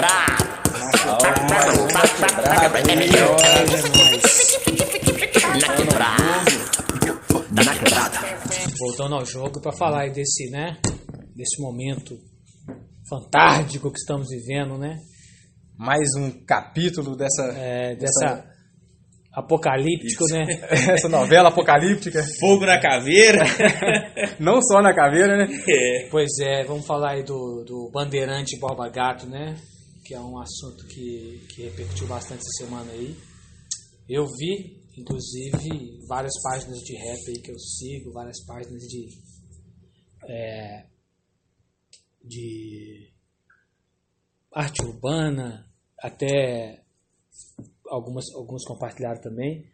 quebrada. Na quebrada. Na quebrada. Voltando ao jogo para falar aí desse, né? Desse momento fantástico que estamos vivendo, né? Mais um capítulo dessa, É, dessa apocalíptico, né? essa novela apocalíptica. Fogo na caveira. Não só na caveira, né? é. Pois é, vamos falar aí do, do Bandeirante Borba Gato, né? Que é um assunto que, que repercutiu bastante essa semana aí. Eu vi, inclusive, várias páginas de rap aí que eu sigo, várias páginas de. é, de arte urbana, até algumas, alguns compartilharam também.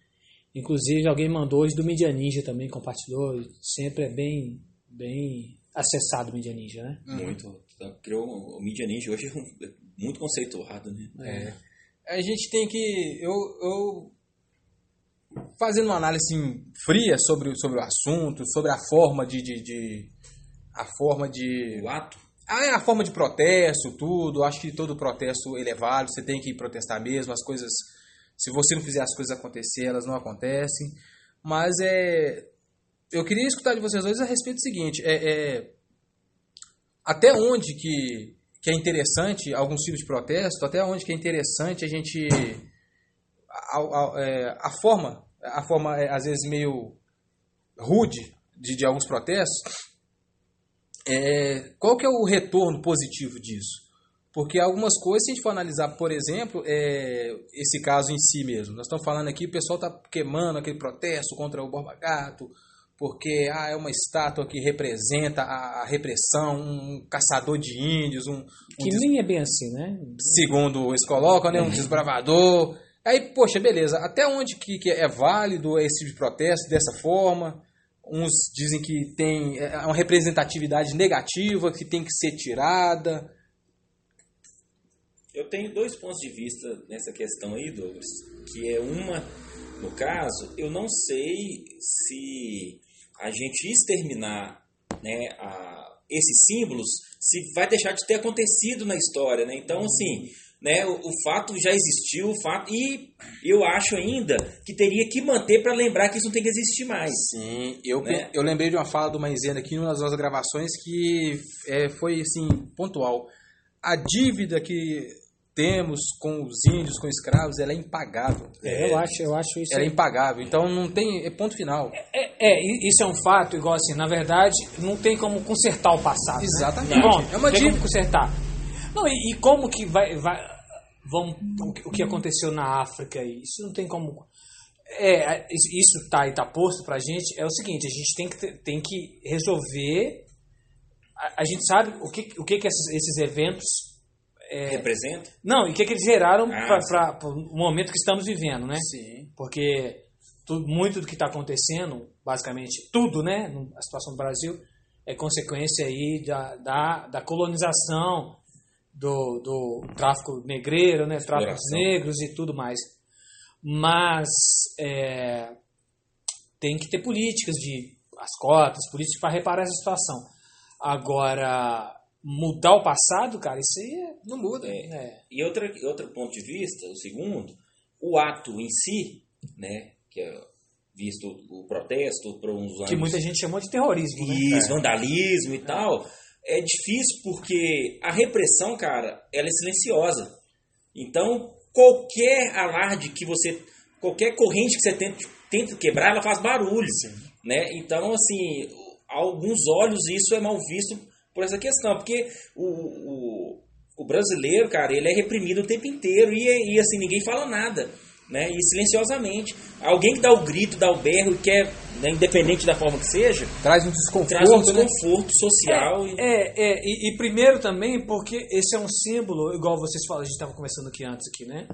Inclusive, alguém mandou hoje do Media Ninja também, compartilhou. Sempre é bem, bem acessado o Media Ninja, né? Muito. Tá, Criou o Media Ninja hoje é um- muito conceituado, né? A gente tem que. Eu, eu fazendo uma análise assim, fria sobre, o- sobre o assunto, sobre a forma de. de, de- a forma de. O ato. Ah, é a forma de protesto, tudo. Acho que todo protesto ele é válido, você tem que protestar mesmo, as coisas. Se você não fizer as coisas acontecer, elas não acontecem. Mas é. Eu queria escutar de vocês dois a respeito do seguinte: é, é, até onde que, que é interessante alguns tipos de protesto, até onde que é interessante a gente. A, a- é, a forma, a forma é, às vezes meio rude de, de alguns protestos, é, qual que é o retorno positivo disso? Porque algumas coisas, se a gente for analisar, por exemplo, é, esse caso em si mesmo, nós estamos falando aqui, o pessoal está queimando aquele protesto contra o Borba Gato, porque ah, é uma estátua que representa a, a repressão, um caçador de índios, um, um Que des- nem é bem assim, né? segundo eles colocam, né, um desbravador. Aí, poxa, beleza, até onde que, que é válido esse tipo de protesto dessa forma? Uns dizem que tem é, uma representatividade negativa, que tem que ser tirada. Eu tenho dois pontos de vista nessa questão aí, Douglas. Que é uma, no caso, eu não sei se a gente exterminar né, a- esses símbolos, se vai deixar de ter acontecido na história. Né? Então, assim, né, o, o fato já existiu, o fato, e eu acho ainda que teria que manter para lembrar que isso não tem que existir mais. Sim, eu, Né? eu lembrei de uma fala do Maisena aqui nas nossas gravações que é, foi assim, pontual. A dívida que temos com os índios, com os escravos, ela é impagável. É, eu acho, eu acho isso. Ela é impagável. Então não tem. É ponto final. É, é, i- isso é um fato, igual assim, na verdade, não tem como consertar o passado. né? Exatamente. Pronto, É uma não tem como consertar. Não, e, e como que vai. vai vão, o que- o que aconteceu na África aí? Isso não tem como. É, é, isso- está aí, tá posto pra gente. É o seguinte, a gente tem que, tem que resolver. A, a gente sabe o que, o que, que esses, esses eventos. Representa? Não, e o que, que eles geraram Ah, para o momento que estamos vivendo, né? Sim. porque tu- muito do que está acontecendo, basicamente tudo, né, a situação do Brasil, é consequência aí da, da, da colonização, do, do tráfico negreiro, né, tráfico dos negros e tudo mais. Mas é, tem que ter políticas de as cotas, políticas para reparar essa situação. Agora, mudar o passado, cara, isso aí é- Não muda. é, E outra, outro ponto de vista, o segundo, o ato em si, né, que é visto o protesto por uns anos, que muita gente chamou de terrorismo, né? isso, vandalismo e tal, é difícil porque a repressão, cara, ela é silenciosa. Então, qualquer alarde que você, qualquer corrente que você tenta, tenta quebrar, ela faz barulho, né? Então, assim, a alguns olhos isso é mal visto por essa questão, porque o, o, o brasileiro, cara, ele é reprimido o tempo inteiro e, e assim, ninguém fala nada, né? E silenciosamente. Alguém que dá o grito, dá o berro e quer, né, independente da forma que seja, Traz um desconforto. traz um né? desconforto social. e- É, é, e, e primeiro também porque esse é um símbolo, igual vocês falaram, a gente estava conversando aqui antes aqui, né?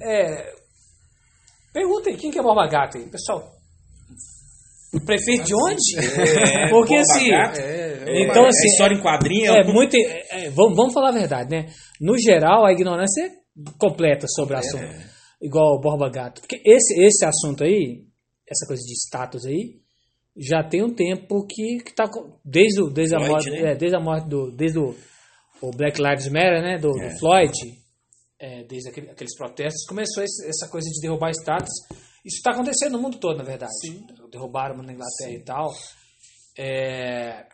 É, perguntem quem que é Borba Gato aí, pessoal. Prefeito de onde? É, porque assim, Gato, É, então é assim, história em quadrinho é, um- muito, é, é, vamos, vamos falar a verdade, né? No geral, a ignorância é completa sobre o assunto. Igual o Borba Gato. Porque esse, esse assunto aí, essa coisa de status aí, já tem um tempo que, que tá desde, o- desde a Floyd, morte, né? é, desde a morte do desde o, o Black Lives Matter, né, do, do Floyd, é, desde aquele- aqueles protestos, começou esse- essa coisa de derrubar estátuas. Isso está acontecendo no mundo todo, na verdade. Derrubaram na Inglaterra e tal. É,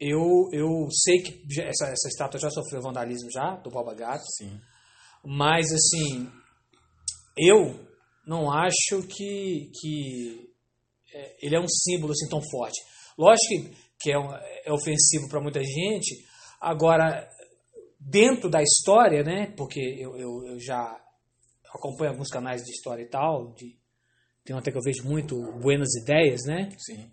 eu, eu sei que essa, essa estátua já sofreu vandalismo já, do Boba Gato. Sim. Mas, assim, eu não acho que, que é, ele é um símbolo assim tão forte. Lógico que, que é, um- é ofensivo para muita gente. Agora, dentro da história, né? Porque eu, eu, eu já acompanho alguns canais de história e tal. De, tem até que eu vejo muito Buenas Ideias, né? Sim.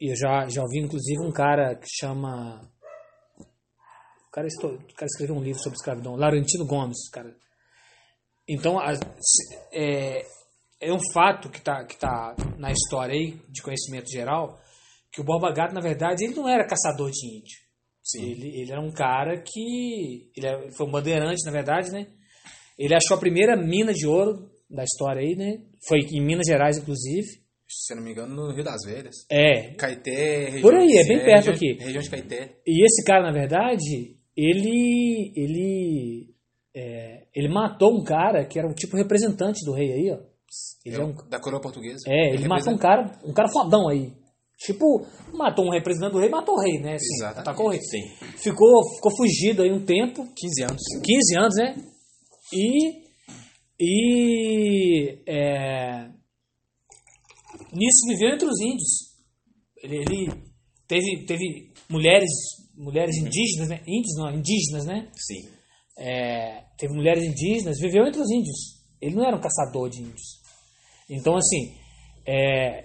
E eu já, já ouvi, inclusive, um cara que chama. O cara, o cara escreveu um livro sobre escravidão, Laurentino Gomes, cara. Então, a- é, é um fato que está que tá na história aí, de conhecimento geral, que o Borba Gato, na verdade, ele não era caçador de índio. Sim. Ele, ele era um cara que. Ele é- foi um bandeirante, na verdade, né? Ele achou a primeira mina de ouro da história aí, né? Foi em Minas Gerais, inclusive. Se eu não me engano, no Rio das Velhas. É, Caeté, região Por aí, de- é bem perto região- aqui. Região de Caeté. E esse cara, na verdade, ele ele é, ele matou um cara que era um tipo representante do rei aí, ó. Ele é, um, Da coroa portuguesa. é, ele matou um cara, um cara fodão aí. Tipo, matou um representante do rei, matou o rei, né? Assim, Exatamente. atacou o rei. Sim. Ficou, ficou fugido aí um tempo, 15 anos. 15 anos, né? E e é, nisso viveu entre os índios. Ele, ele teve, teve mulheres, mulheres indígenas, né? Índios não, indígenas, né? Sim. É, teve mulheres indígenas, viveu entre os índios. Ele não era um caçador de índios. Então, assim, é,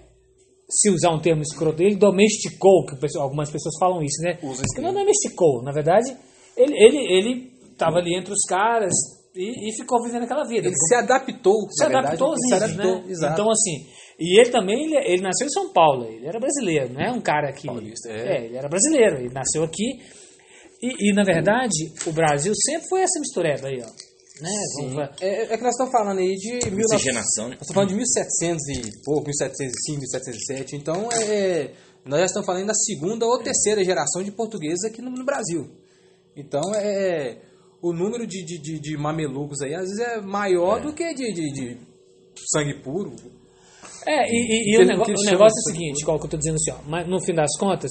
se usar um termo escroto, ele domesticou, que algumas pessoas falam isso, né? Usa Ele não domesticou, na verdade, ele ele ele estava ali entre os caras e, e ficou vivendo aquela vida. Ele se adaptou, se adaptou aos índios, adaptou, né? exato. Então, assim, e ele também, ele, ele nasceu em São Paulo, ele era brasileiro, não é um cara que... Paulista, é. ele era brasileiro, ele nasceu aqui, e, e, na verdade, o Brasil sempre foi essa mistureba aí, ó. Né? Vamos ver. É, é que nós estamos falando aí de... 1900 Miscigenação, né? Nós estamos falando de 1700 e pouco, 1705, 1707. Então, é, nós já estamos falando da segunda ou terceira geração de portugueses aqui no, no Brasil. Então, é, o número de, de, de, de mamelucos aí, às vezes, é maior do que de, de, de sangue puro. É, e, e- e o, que o negócio é o seguinte, qual que eu tô dizendo assim, ó, mas no fim das contas,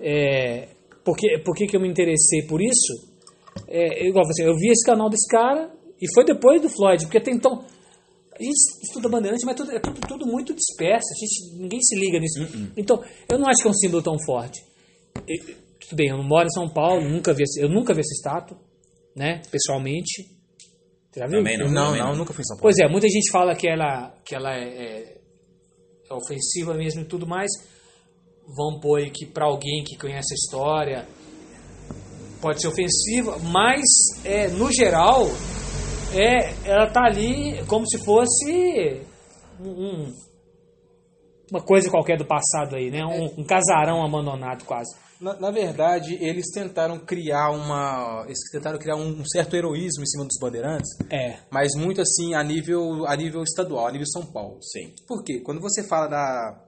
é, por, que, por que, que eu me interessei por isso? É, igual assim, eu vi esse canal desse cara e foi depois do Floyd, porque até então a gente estuda bandeirante, mas tudo, é tudo, tudo muito disperso, a gente, ninguém se liga nisso. Então, eu não acho que é um símbolo tão forte. Tudo bem, eu não moro em São Paulo, nunca vi, eu nunca vi essa estátua, né, pessoalmente. Você já viu? Também não. Não, também não, nunca fui em São Paulo. Pois é, muita gente fala que ela, que ela é, é- é ofensiva mesmo e tudo mais. Vão pôr aí que para alguém que conhece a história pode ser ofensiva, mas é, no geral é, ela tá ali como se fosse um- uma coisa qualquer do passado aí, né? Um, um casarão abandonado quase. Na, na verdade, eles tentaram criar uma. Eles tentaram criar um, certo heroísmo em cima dos bandeirantes, É. mas muito assim a nível, a nível estadual, a nível São Paulo. Sim. Por quê? Quando você fala da,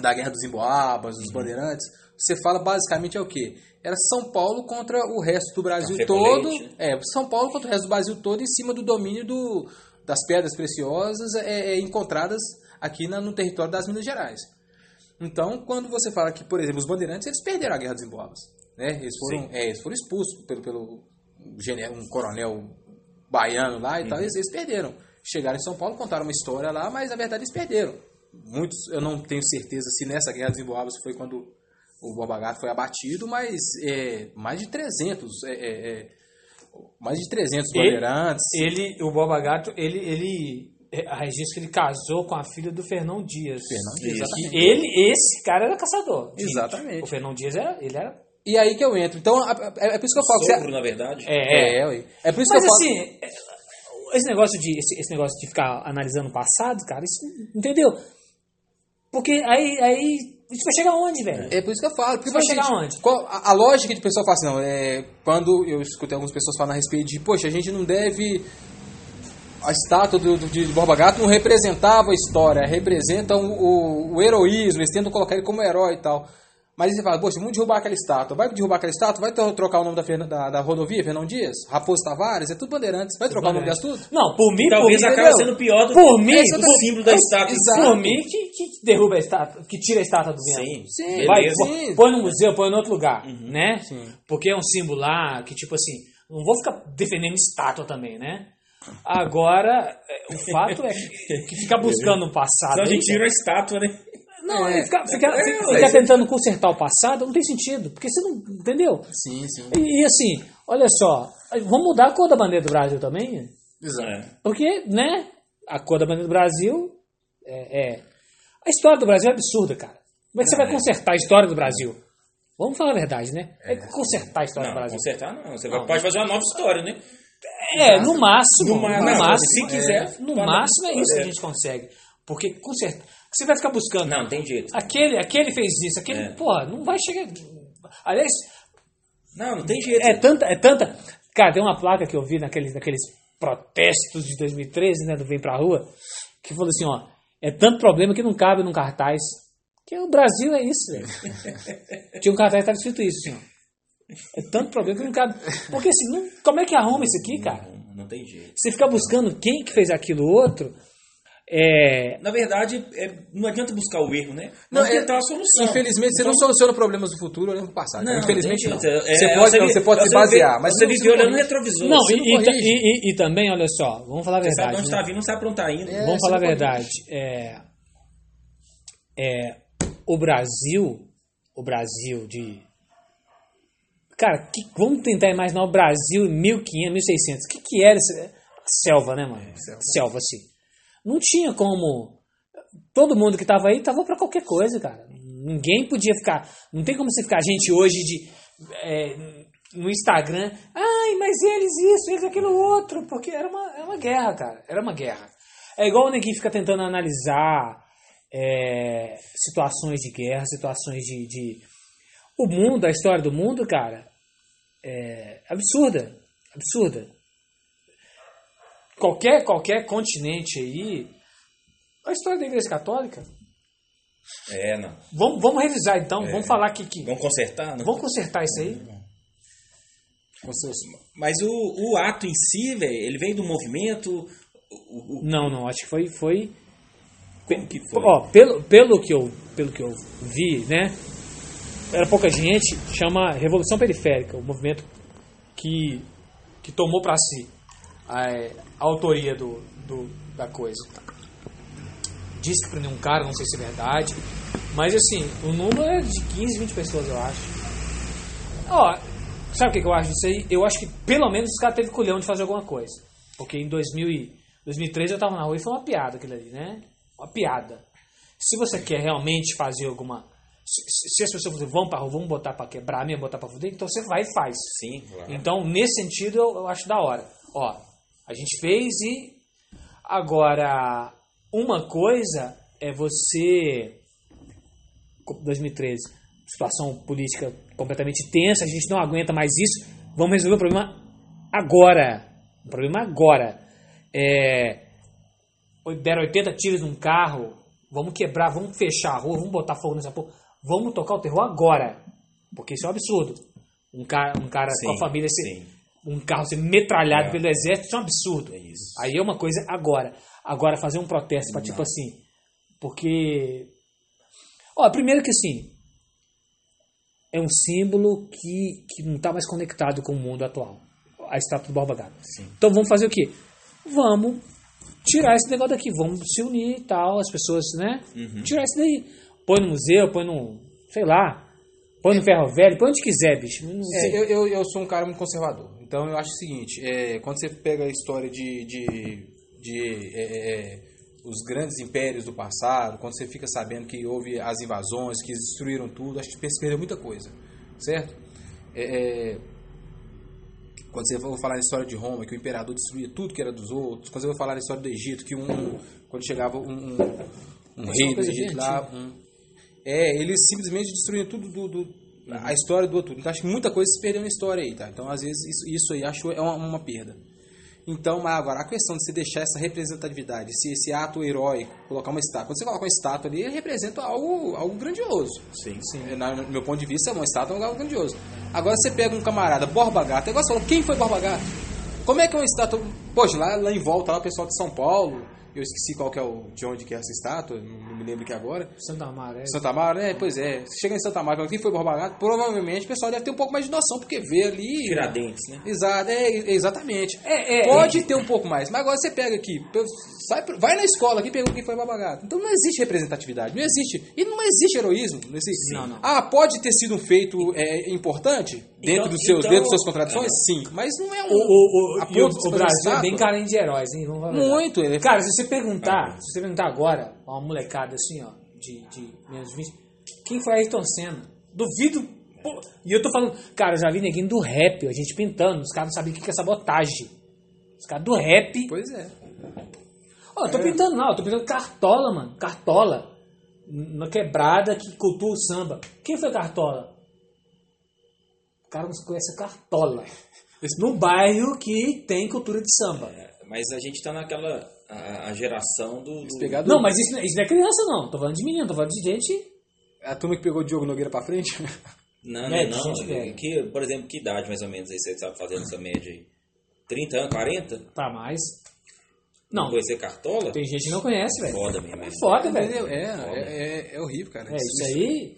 da Guerra dos Emboabas, dos bandeirantes, você fala basicamente é o quê? Era São Paulo contra o resto do Brasil Café todo. É, São Paulo contra o resto do Brasil todo em cima do domínio do, das pedras preciosas é, é, encontradas aqui na- no território das Minas Gerais. Então, quando você fala que, por exemplo, os bandeirantes, eles perderam a Guerra dos Emboabas. Né? Eles, foram, é, eles foram expulsos pelo, pelo um coronel baiano lá e tal, eles, eles perderam. Chegaram em São Paulo, contaram uma história lá, mas na verdade eles perderam. Muitos, eu não tenho certeza se nessa Guerra dos Emboabas foi quando o Borba Gato foi abatido, mas é, mais de 300, é, é, é, mais de 300 Ele- bandeirantes. Ele, o Boba Gato, ele, ele a registro que ele casou com a filha do Fernão Dias. Fernão Dias, E exatamente. Ele, esse cara era caçador. Exatamente. O Fernão Dias era, ele era. E aí que eu entro. Então, é, é por isso que eu falo. que Sogro, na verdade. É, é. É, ué. é por isso Mas que eu falo. assim, é, esse negócio de esse, esse negócio de ficar analisando o passado, cara, isso entendeu? Porque aí, aí isso vai chegar onde, velho? É por isso que eu falo. Porque, Vai tipo chegar aonde? qual- a, a lógica de pessoa fala assim, não, é, quando eu escutei algumas pessoas falando a respeito de, poxa, a gente não deve. A estátua do, do, de Borba Gato não representava a história, representa o, o, o heroísmo, eles tentam colocar ele como herói e tal. Mas você fala, poxa, vamos derrubar aquela estátua. Vai derrubar aquela estátua? Vai tro- trocar o nome da, da, da rodovia, Fernão Dias? Raposo Tavares? É tudo bandeirantes. Vai trocar o nome das tudo? Não, por mim, Talvez por mim, acabe entendeu? sendo pior do Por que mim, o por- símbolo da estátua. Exato. Por mim, que, que derruba a estátua, que tira a estátua do vento. Sim, Sim, Vai, Sim. põe no museu, põe em outro lugar, Uhum. né? Sim. Porque é um símbolo lá que, tipo assim, não vou ficar defendendo estátua também, né? Agora, é, o fato é que, que ficar buscando o passado. Senão a gente tira a estátua, né? Não, É. e ficar, ficar, É, ficar mas- tentando consertar o passado não tem sentido, porque você não. Entendeu? Sim, sim. E, e assim, olha só, vamos mudar a cor da bandeira do Brasil também? Exato. É. Porque, né? A cor da bandeira do Brasil é. é- A história do Brasil é absurda, cara. Como é que você vai é. consertar a história do Brasil? Vamos falar a verdade, né? É consertar a história Não, do Brasil. consertar não. Você Não. pode fazer uma nova história, né? É, no máximo. No ma- no não, máximo. se quiser, No pode- máximo é isso que a é. gente consegue. Porque consertar. Você vai ficar buscando. Não, não tem jeito. Aquele, aquele fez isso, aquele. É. Porra, não vai chegar. Aliás, Não, não tem jeito. é tanta, é tanta. Cara, tem uma placa que eu vi naqueles, naqueles protestos de 2013, né, do Vem Pra Rua, que falou assim, ó, é tanto problema que não cabe num cartaz. Que o Brasil é isso, velho. Tinha um cartaz que estava escrito isso, assim, ó. É tanto problema que não cabe. Porque assim, não- como é que arruma isso aqui, cara? Não, não tem jeito. Você ficar buscando quem que fez aquilo outro, é. Na verdade, é, não adianta buscar o erro, né? Não, Não, é- tentar a solução. Infelizmente, você não soluciona problemas do futuro olhando pro passado. Não, Infelizmente, não. jeito. É, Você é, pode, você você pode se basear, vê- mas você vive olhando no retrovisor. Não, e, não e, e- e- também, olha só, vamos falar a Você sabe verdade. onde né? está vindo, não sabe pra onde está indo. É. Vamos falar a verdade. É, é, o Brasil, o Brasil de. Cara, que- vamos tentar imaginar o Brasil em 1500, 1600. O que, que era selva, né, mano? selva. selva, assim. Não tinha como. Todo mundo que tava aí tava pra qualquer coisa, cara. Ninguém podia ficar. Não tem como você ficar, gente, hoje de. é, no Instagram. Ai, mas eles isso, eles aquilo outro. Porque era uma, era uma guerra, cara. Era uma guerra. É igual o neguinho fica tentando analisar é, situações de guerra, situações de, de. O mundo, a história do mundo, cara, é absurda. Absurda. Qualquer, qualquer continente aí. A história da Igreja Católica. É, não. Vamos, vamos revisar então. Vamos falar aqui que. Vamos consertar, não? Vamos consertar isso aí. Seus- Mas o, o ato em si, velho, ele veio do movimento. O, o, Não, não, acho que foi. foi como que foi? ó, pelo, pelo, que eu, pelo que eu vi, né? Era pouca gente, chama Revolução Periférica, o movimento que, que tomou para si a, a autoria do, do, da coisa. Diz que prendeu um cara, não sei se é verdade, mas assim, o número é de 15, 20 pessoas, eu acho. Ó, sabe o que eu acho disso aí? Eu acho que pelo menos os caras teve culhão de fazer alguma coisa. Porque em 2000 e 2013 eu tava na rua e foi uma piada aquilo ali, né? Uma piada. Se você quer realmente fazer alguma. Se, se- as pessoas falam, vão pra rua, vamos botar pra quebrar mesmo, botar pra fuder, então você vai e faz. Sim, claro. Então, nesse sentido, eu, eu acho da hora. Ó, a gente fez e. Agora, uma coisa é você. 2013, situação política completamente tensa, a gente não aguenta mais isso. Vamos resolver o problema agora. O problema agora. É, deram 80 tiros num carro, vamos quebrar, vamos fechar a rua, vamos botar fogo nessa porra. Vamos tocar o terror agora. Porque isso é um absurdo. Um cara, um cara com a Sim, família ser, sim. um carro ser metralhado É. pelo exército, isso é um absurdo. É. Aí é uma coisa agora. Agora fazer um protesto para tipo assim, porque ó, primeiro que assim, é um símbolo que, que não está mais conectado com o mundo atual. A estátua do Borba Gato. Então vamos fazer o quê? Vamos tirar esse negócio daqui, vamos se unir e tal, as pessoas, né? Uhum. Tirar isso daí. Põe no museu, põe no, sei lá, põe no ferro velho, põe onde quiser, bicho. É, eu, eu, eu sou um cara muito conservador. Então eu acho o seguinte, é, quando você pega a história de, de, de é, é, é, os grandes impérios do passado, quando você fica sabendo que houve as invasões, que destruíram tudo, acho que você perdeu muita coisa. Certo? É, é, quando você for falar na história de Roma, que o imperador destruía tudo que era dos outros, quando você for falar na história do Egito, que um, quando chegava um, um, um rei do Egito lá, um, é, eles simplesmente destruíam tudo do, do- a história do outro. Então acho que muita coisa se perdeu na história aí, tá? Então às vezes isso, isso aí acho é uma, uma perda. Então, mas agora, a questão de você deixar essa representatividade, esse, esse ato heróico, colocar uma estátua. Quando você coloca uma estátua ali, ele representa algo, algo grandioso. Sim. Sim. Na, no meu ponto de vista, uma estátua é algo grandioso. Agora você pega um camarada, Borba Gato, igual você falou, quem foi Borba Gato? Como é que é uma estátua. Poxa, lá, lá em volta, lá o pessoal de São Paulo, eu esqueci qual que é o. de onde que é essa estátua, não me lembro aqui agora. Santa Amaro, é. Santa Amaro, é, pois é. Você chega em Santa fala, quem foi Borba Gato? Provavelmente o pessoal deve ter um pouco mais de noção, porque vê ali. Tiradentes, né? Exato, é, exatamente. É, é, Pode ter um pouco mais, mas agora você pega aqui, sai, vai na escola aqui e pergunta quem foi Borba Gato. Então não existe representatividade, não existe. E não existe heroísmo. Não existe. Não, não. Ah, pode ter sido um feito é, importante dentro, Então- dos seus, então- dentro das suas contradições? Sim, mas não é um. O, o, o, o, ponto de se o fazer Brasil é bem carente de heróis, hein? Vamos falar. Muito. Ele... Cara, se você perguntar, se você perguntar agora, a uma molecada assim, ó, de, de menos de 20, quem foi Ayrton Senna? Duvido. pô, e eu tô falando, cara, eu já vi neguinho do rap, a gente pintando, os caras não sabiam o que é sabotagem. Os caras do rap. Pois é. Ó, eu tô pintando não, eu tô pintando cartola, mano. Cartola. Na quebrada que cultua o samba. Quem foi Cartola? O cara não conhece a Cartola. Num bairro que tem cultura de samba. Mas a gente tá naquela a, a geração do. do- Não, mas isso, não- isso não é criança, não. Tô falando de menino, tô falando de gente. A turma que pegou o Diogo Nogueira pra frente. Não, É, não, gente não. velha. Que, por exemplo, que idade mais ou menos aí você sabe fazer essa média aí? 30 anos, 40? Pra mais. Não, Conhecer cartola? tem gente que não conhece, velho. Foda mesmo. É foda, Entendeu? velho. É, é, é, é horrível, cara. É, isso aí.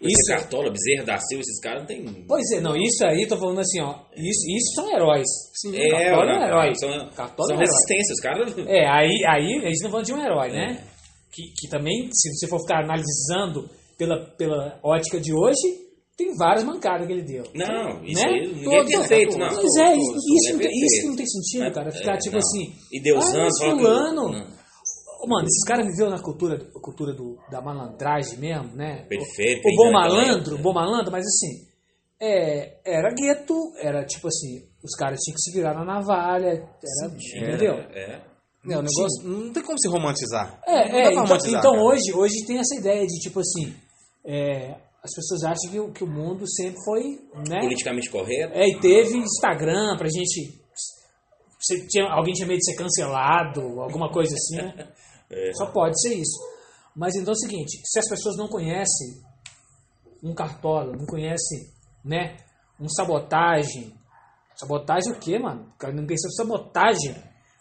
Isso, cartola, bezerra da Silva, esses caras não tem. pois é, não, isso aí, tô falando assim, ó. Isso, isso são heróis. Sim. É, Cartola é um ó, herói. São, Cartola são é um resistência, os caras. É, aí, aí eles não vão de um herói, né? Que, que também, se você for ficar analisando pela, pela ótica de hoje, tem várias mancadas que ele deu. Não, isso Né? aí ninguém é perfeito, todos. não. Pois é, isso, ninguém não é tem, isso não tem sentido, cara. Ficar é, tipo assim. E deusando, ah, fulano. Mano, esses caras viveu na cultura, cultura do, da malandragem mesmo, né? Periférica, O, o bom naquela malandro, o bom malandro, mas assim, é, era gueto, era tipo assim, os caras tinham que se virar na navalha, era, entendeu? É. É, o negócio não tem como se romantizar. É, Não dá é pra então, romantizar, então hoje, hoje tem essa ideia de tipo assim, é, as pessoas acham que, o- que o mundo sempre foi, né? Politicamente correto. É, e teve Instagram pra gente. tinha, alguém tinha medo de ser cancelado, alguma coisa assim, né? Só pode ser isso. Mas então é o seguinte, se as pessoas não conhecem um cartola, não conhecem, né, um sabotagem. Sabotagem o quê, mano? O cara não pensa em sabotagem.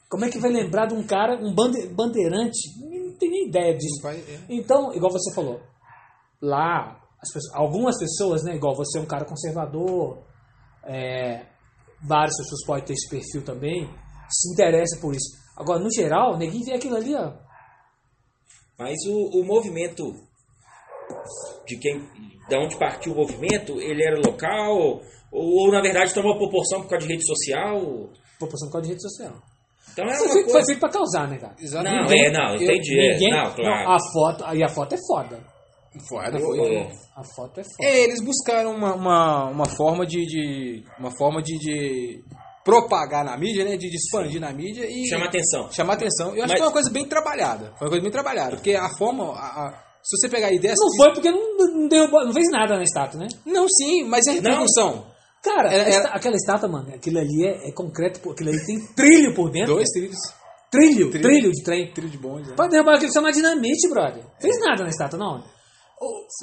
Como é que vai lembrar de um cara, um bande- bandeirante? Não tem nem ideia disso. Vai- é. Então, igual você falou, lá, as pessoas- algumas pessoas, né, igual você é um cara conservador, é, várias pessoas podem ter esse perfil também, se interessa por isso. Agora, no geral, ninguém vê aquilo ali, ó. Mas o, o movimento de quem, da onde partiu o movimento, ele era local ou, ou, na verdade tomou proporção por causa de rede social? Proporção por causa de rede social. Então é Foi uma feito, foi coisa. feito pra causar, né, cara? Não, Exatamente. é, não, Eu- entendi. é, Ninguém, não, claro. a foto, e a foto é foda. Foda, Eu- foi. eu- A foto é foda. É, eles buscaram uma, uma, uma forma de, de- uma forma de, de propagar na mídia, né? De, de expandir na mídia e Chama atenção. chamar atenção. Eu acho Mas- que foi uma coisa bem trabalhada. Foi uma coisa bem trabalhada. Porque a forma. a- a- se você pegar a ideia. Não foi porque não, não, derrubou, não fez nada na estátua, né? Não, sim, mas é repercussão. Cara, Era- a esta- era- aquela estátua, mano, aquilo ali é, é concreto, pô, aquilo ali tem trilho por dentro. Dois trilhos. Trilho, Trilho. trilho de trem. Trilho de bonde. Né? Pra derrubar aquilo chama dinamite, brother. Fez nada na estátua, não.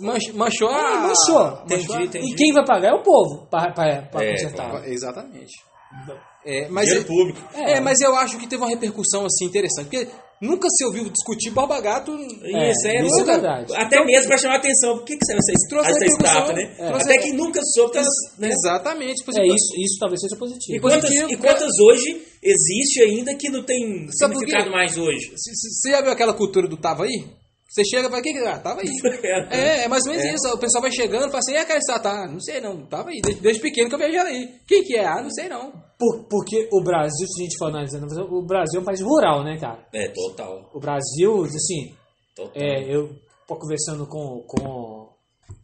Manchou, manchou Ah, a. manchou. Entendi, manchou a- entendi. E quem vai pagar é o povo pra, pra, pra É, consertar. Exatamente. É, mas, Dinheiro público. é, mas eu acho que teve uma repercussão assim interessante. Porque nunca se ouviu discutir Borba Gato. É, isso é, isso é nunca- verdade. Até mesmo pra chamar atenção. Por que, que saiu essa, Trouxe essa estátua, né? é. Trouxe- Até que nunca soube. tá- né? Exatamente. Tipo, É, isso, isso talvez seja E positivo. quantas, positivo, e quantas hoje existe ainda que não tem Sabe significado mais hoje? Você já viu aquela cultura do tava aí? Você chega e fala, o que que ah, tava aí? É, é mais ou menos É. isso. O pessoal vai chegando e fala assim, e aquela estátua? Ah, não sei não, tava aí. Desde, desde pequeno que eu vejo ela aí. Quem que é? Ah, não sei não. Por- porque o Brasil, se a gente for analisando, o Brasil é um país rural, né, cara? É, total. O Brasil, assim, total. É, eu tô conversando com, com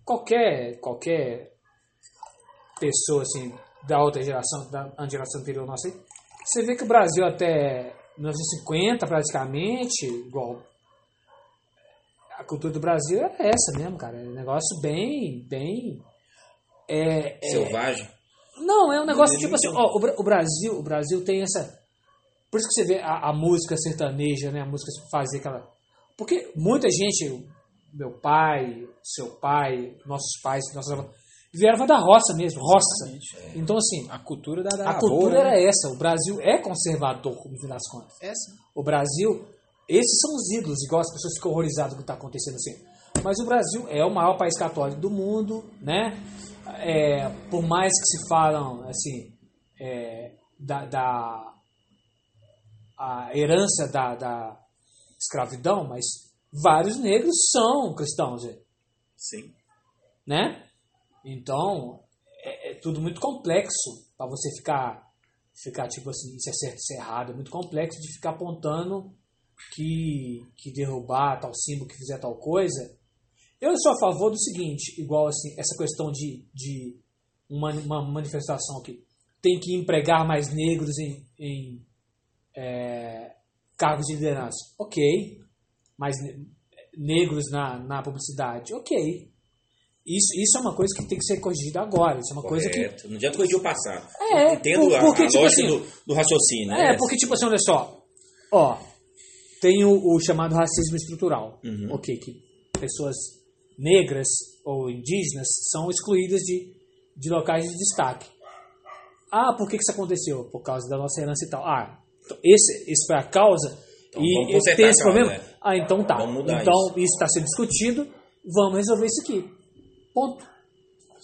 qualquer, qualquer pessoa assim, da outra geração, da geração anterior nossa, aí, você vê que o Brasil até 1950 praticamente, igual a cultura do Brasil é essa mesmo, cara. É um negócio bem, bem. É, é- Selvagem. não, é um negócio tipo assim, ó, o, Bra- o Brasil, o Brasil tem essa Por isso que você vê a, a música sertaneja, né? A música fazer aquela. Porque muita gente, meu pai, seu pai, nossos pais, nossos avós, vieram da roça mesmo, roça. Então, assim, A cultura da, da a cultura avó, né? era essa. O Brasil é conservador, no fim das contas. essa. O Brasil, esses são os ídolos, igual as pessoas ficam horrorizadas com o que está acontecendo assim. Mas o Brasil é o maior país católico do mundo, né? É, por mais que se falam, assim, é, da, da a herança da, da escravidão, mas vários negros são cristãos, Sim. né? Então, é, é tudo muito complexo para você ficar, ficar tipo assim, isso é certo, isso é errado. É muito complexo de ficar apontando que, que derrubar tal símbolo, que fizer tal coisa. Eu sou a favor do seguinte, igual assim, essa questão de, de uma, uma manifestação que tem que empregar mais negros em, em é, cargos de liderança. Ok. Mais ne- negros na, na publicidade. Ok. Isso, isso é uma coisa que tem que ser corrigida agora. Isso é uma coisa que. Correto. Não adianta corrigir o passado. É, Entendo por- a, porque, a tipo lógica assim, do, do raciocínio. É, né? porque, tipo assim, olha só. Ó, tem o, o chamado racismo estrutural. Uhum. Ok, que pessoas negras ou indígenas são excluídas de, de locais de destaque. Ah, por que, que isso aconteceu? Por causa da nossa herança e tal. Ah, então esse, esse foi a causa. Então, e esse- tem esse problema? né? Ah, então tá. Então isso está sendo discutido. Vamos resolver isso aqui. Ponto.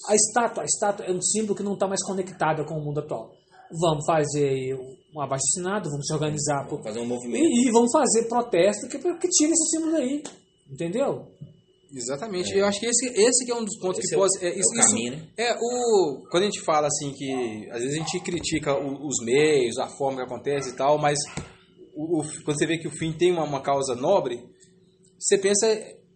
A estátua, a estátua é um símbolo que não está mais conectada com o mundo atual. Vamos fazer aí um abaixo-assinado, vamos se organizar por- Fazer um movimento. e, e vamos fazer protesto que, que tire esse símbolo aí. Entendeu? Exatamente. Eu acho que esse, esse que é um dos pontos Esse que é o- pode. é o isso, caminho, isso- né? É, o. Quando a gente fala assim que. Às vezes a gente critica o- os meios, a forma que acontece e tal, mas o, o- quando você vê que o fim tem uma, uma causa nobre, você pensa.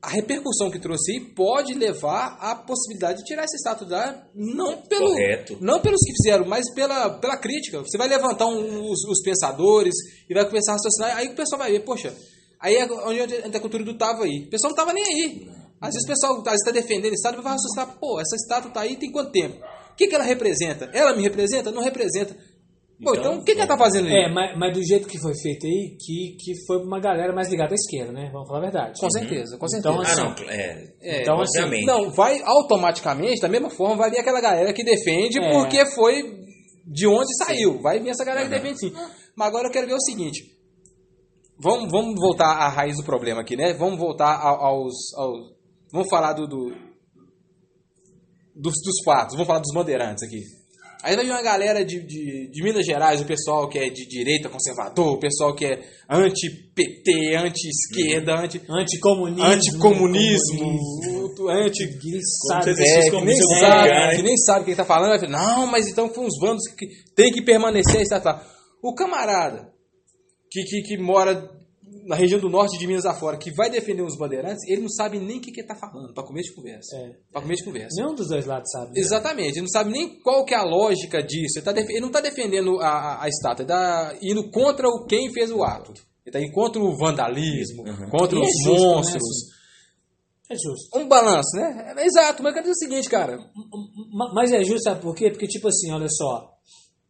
A repercussão que trouxe aí pode levar à possibilidade de tirar esse status da. Não pelo. Correto. Não pelos que fizeram, mas pela, pela crítica. Você vai levantar um- os, os pensadores e vai começar a raciocinar. Aí o pessoal vai ver, poxa, aí é onde a cultura do tava aí. O pessoal não tava nem aí. Às vezes o pessoal está defendendo a estátua e vai raciocinar, pô, essa estátua tá aí tem quanto tempo? O que, que ela representa? Ela me representa? Não representa. Pô, então, Então, o que, que ela tá fazendo aí? É, mas, mas do jeito que foi feito aí, que, que foi pra uma galera mais ligada à esquerda, né? Vamos falar a verdade. Com certeza, com certeza. Então, Ah, assim, não. É, É, então, assim. Não, vai automaticamente, da mesma forma, vai vir aquela galera que defende É. porque foi de onde saiu. Vai vir essa galera que Aham. defende sim. Mas agora eu quero ver o seguinte. Vamos, vamos voltar à raiz do problema aqui, né? Vamos voltar ao- aos. aos vamos falar do, do- dos, dos fatos, vamos falar dos bandeirantes aqui. Aí vai vir uma galera de, de, de Minas Gerais, o pessoal que é de direita conservador, o pessoal que é anti-PT, anti-esquerda, anti, anticomunismo. anticomunismo, comunismo, anti Ninguém sabe. é, que nem vão sabe, né? que nem sabe quem tá falando, vai falar, não, mas então foi uns bandos que tem que permanecer, está, tá. O camarada que, que, que mora na região do norte de Minas afora, que vai defender os bandeirantes, ele não sabe nem o que, que ele tá falando, para comer de conversa. É. Para comer de conversa. Nenhum dos dois lados sabe. né? Exatamente, ele não sabe nem qual que é a lógica disso. Ele, tá def- ele não está defendendo a, a, a estátua, ele está indo contra o quem fez o ato. Ele está indo contra o vandalismo, contra E é os justo, né, monstros. É justo. Um balanço, né? É, exato, mas eu quero dizer o seguinte, cara. Ma- Mas é justo, sabe por quê? Porque, tipo assim, olha só.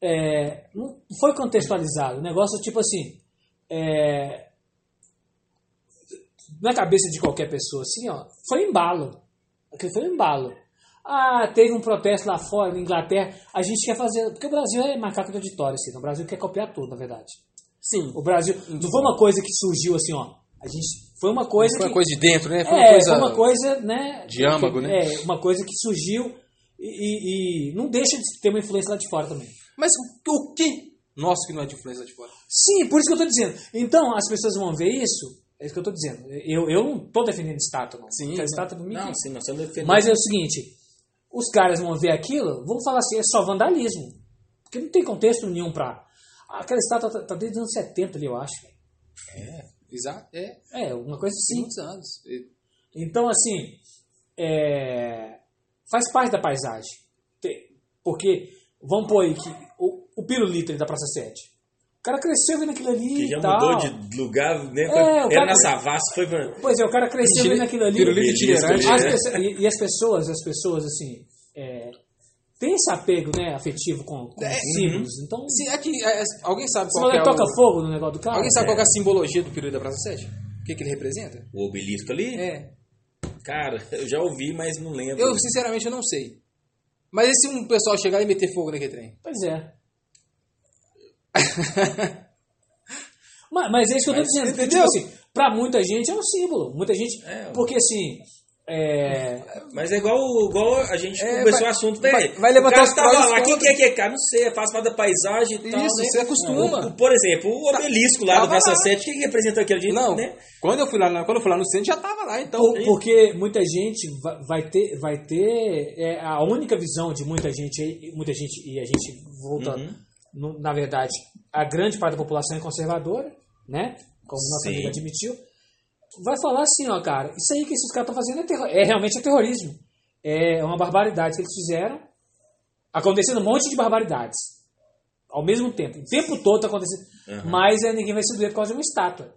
é, não foi contextualizado. O negócio, tipo assim. é, na cabeça de qualquer pessoa, assim, ó. Foi embalo. Aquilo foi um embalo. Ah, teve um protesto lá fora, na Inglaterra. A gente quer fazer. Porque o Brasil é macaco de auditório, assim. O Brasil quer copiar tudo, na verdade. Sim. O Brasil. Não foi uma coisa que surgiu assim, ó. A gente. Foi uma coisa Foi que. uma coisa de dentro, né? Foi uma É, coisa. foi uma coisa, né? de âmago, que- né? É, uma coisa que surgiu e, e- e não deixa de ter uma influência lá de fora também. Mas o, que? Nossa, que não é de influência de fora. Sim, por isso que eu tô dizendo. Então, as pessoas vão ver isso, é isso que eu tô dizendo. Eu, eu não tô defendendo estátua, não. Sim, Porque a não. estátua mim. Não, sim, nós estamos defendendo. Mas é o seguinte: os caras vão ver aquilo, vão falar assim, é só vandalismo. Porque não tem contexto nenhum pra. Aquela estátua tá, tá desde os anos 70 ali, eu acho. Exato. É. É, uma coisa Sim. assim. Muitos anos. Então, assim, é, faz parte da paisagem. Porque, vamos pôr aí que o, o pirulito da Praça 7. O cara cresceu vendo aquilo ali Que já e tal. mudou de lugar, né? É, o Era cara- na Savassi, foi pra... Pois é, o cara cresceu vendo aquilo ali. pirulito itinerante. As e, e as pessoas, as pessoas, assim, é, tem esse apego, né, afetivo com, com É, símbolos. Então, Se, aqui, é, é, alguém sabe se qual é toca o... fogo no negócio do carro, Alguém sabe qual que é a simbologia do peru da Praça 7? O que, que ele representa? O obelisco ali? É. Cara, eu já ouvi, mas não lembro. Eu, sinceramente, eu não sei. Mas e se um pessoal chegar e meter fogo naquele trem? Pois é. mas, mas é isso que eu tô Mas, dizendo. Porque, entendeu? tipo assim, pra muita gente é um símbolo. Muita gente. É. Porque assim. É, Mas é igual, igual a gente É, começou vai- o assunto, vai- velho. vai levantar o os tava lá, quem que é que é, cara? Não sei, faz parte da paisagem e tal, Isso, né? você acostuma. O- por exemplo, o obelisco lá do Praça lá. 7, o que representa aquele dia, Não, né? quando, eu fui lá, quando eu fui lá no centro, já tava lá, então... por- porque muita gente va- vai ter. Vai ter é, a única visão de muita gente, muita gente, e a gente volta. Uhum. Na verdade, a grande parte da população é conservadora, né? Como nosso amigo admitiu. Vai falar assim, ó, cara, isso aí que esses caras estão fazendo é, terror, é realmente é terrorismo. É uma barbaridade que eles fizeram. Acontecendo um monte de barbaridades. Ao mesmo tempo. O tempo todo tá acontecendo. Uhum. Mas é, ninguém vai se doer por causa de uma estátua.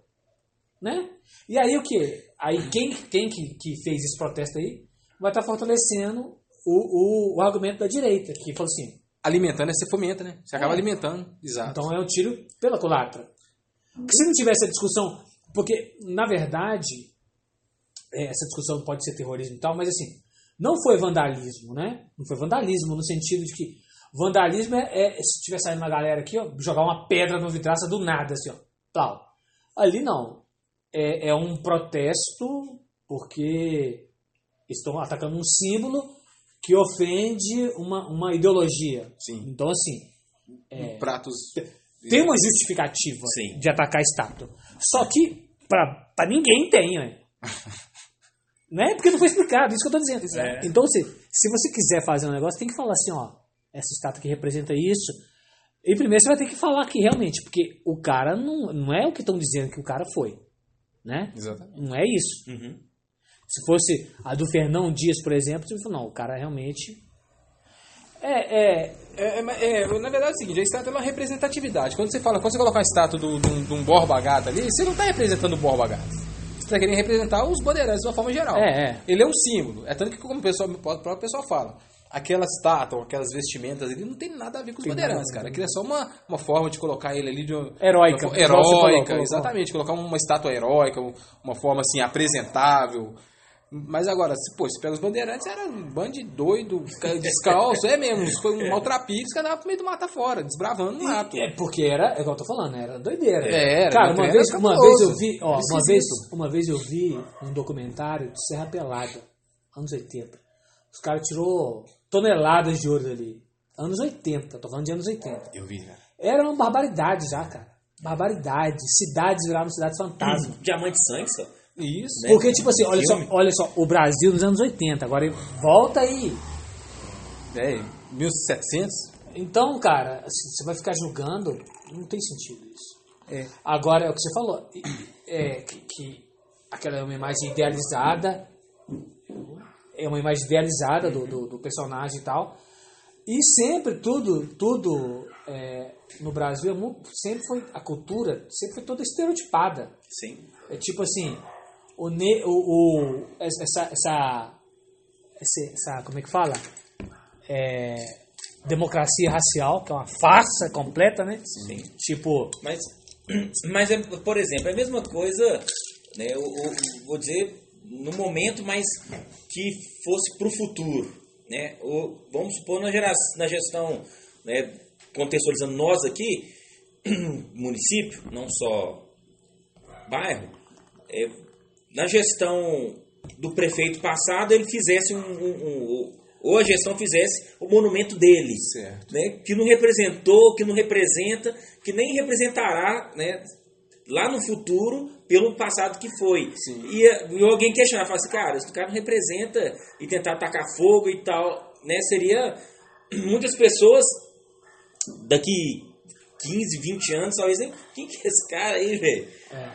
Né? E aí o que? Aí quem, quem que, que fez esse protesto aí vai estar fortalecendo o, o, o argumento da direita, que falou assim, Alimentando, você fomenta, né? Você acaba É. alimentando. Exato. então é um tiro pela culatra. Porque se não tivesse a discussão. Porque, na verdade, é, essa discussão pode ser terrorismo e tal, mas assim, não foi vandalismo, né? Não foi vandalismo no sentido de que vandalismo é, é se tiver saindo uma galera aqui, ó, jogar uma pedra no vidraça do nada, assim, ó. Tal. Ali não. É, é um protesto porque estão atacando um símbolo que ofende uma, uma ideologia. Sim. Então, assim, Pratos... tem uma justificativa Sim. de atacar a estátua. Só que pra, pra ninguém tem, né? né? Porque não foi explicado, isso que eu tô dizendo. É. Então, se, se você quiser fazer um negócio, tem que falar assim, ó, essa estátua que representa isso. E primeiro você vai ter que falar que realmente, porque o cara não, não é o que estão dizendo que o cara foi. Né? Exatamente. Não é isso. Uhum. Se fosse a do Fernão Dias, por exemplo, você fala, não, o cara realmente. É, é, É, é, é, na verdade é o seguinte, a estátua é uma representatividade. Quando você fala, quando você coloca uma estátua do- de um- Borba Gato ali, você não está representando o Borba Gato. Você está querendo representar os bandeirantes de uma forma geral. É, é. Ele é um símbolo. É tanto que, como o, pessoal, o próprio pessoal fala, aquela estátua, aquelas vestimentas ali, não tem nada a ver com os Tem bandeirantes, a cara. Aquilo é só uma, uma forma de colocar ele ali de uma, Heróica, uma- falou, heróica, exatamente. Colocar uma estátua heróica, um- uma forma assim, apresentável. Mas agora, se, pô, se pega os bandeirantes, era um bando de doido, ca- descalço, é mesmo, foi um maltrapilho, os caras andavam pro meio do mato fora, desbravando no mato. É porque era, é igual eu tô falando, era doideira. É, era, Cara, era uma vez, uma vez eu vi, ó, uma vez, uma vez eu vi um documentário de Serra Pelada, anos 80. Os caras tirou toneladas de ouro dali. Anos 80, tô falando de anos 80. Eu vi, cara. Era uma barbaridade já, cara. Barbaridade. Cidades viraram cidades fantasma. Diamante sangue, só. Isso. Né? Porque, tipo assim, olha só, olha só, o Brasil nos anos 80, agora volta aí. É, 1700. Então, cara, assim, você vai ficar julgando, não tem sentido isso. É. Agora, é o que você falou, é que, que aquela é uma imagem idealizada, é uma imagem idealizada do, do, do personagem e tal, e sempre tudo, tudo é, no Brasil, é sempre foi, a cultura sempre foi toda estereotipada. Sim. É tipo assim, o, ne, o, o essa, essa, essa, como é que fala? É, democracia racial, que é uma farsa completa, né? Sim. Tipo, Mas, mas é, por exemplo, é a mesma coisa, né, eu, eu vou dizer, no momento, mas que fosse para o futuro. Né? O, vamos supor, na, gera, na gestão, né, contextualizando nós aqui, município, não só bairro, é, na gestão do prefeito passado, ele fizesse um, um- um- ou a gestão fizesse o monumento dele, Certo. né, que não representou, que não representa, que nem representará, né, lá no futuro pelo passado que foi. E, e alguém questionar, falar assim, cara, esse cara não representa e tentar atacar fogo e tal, né, seria muitas pessoas daqui 15, 20 anos, talvez, nem, quem que é esse cara aí, velho?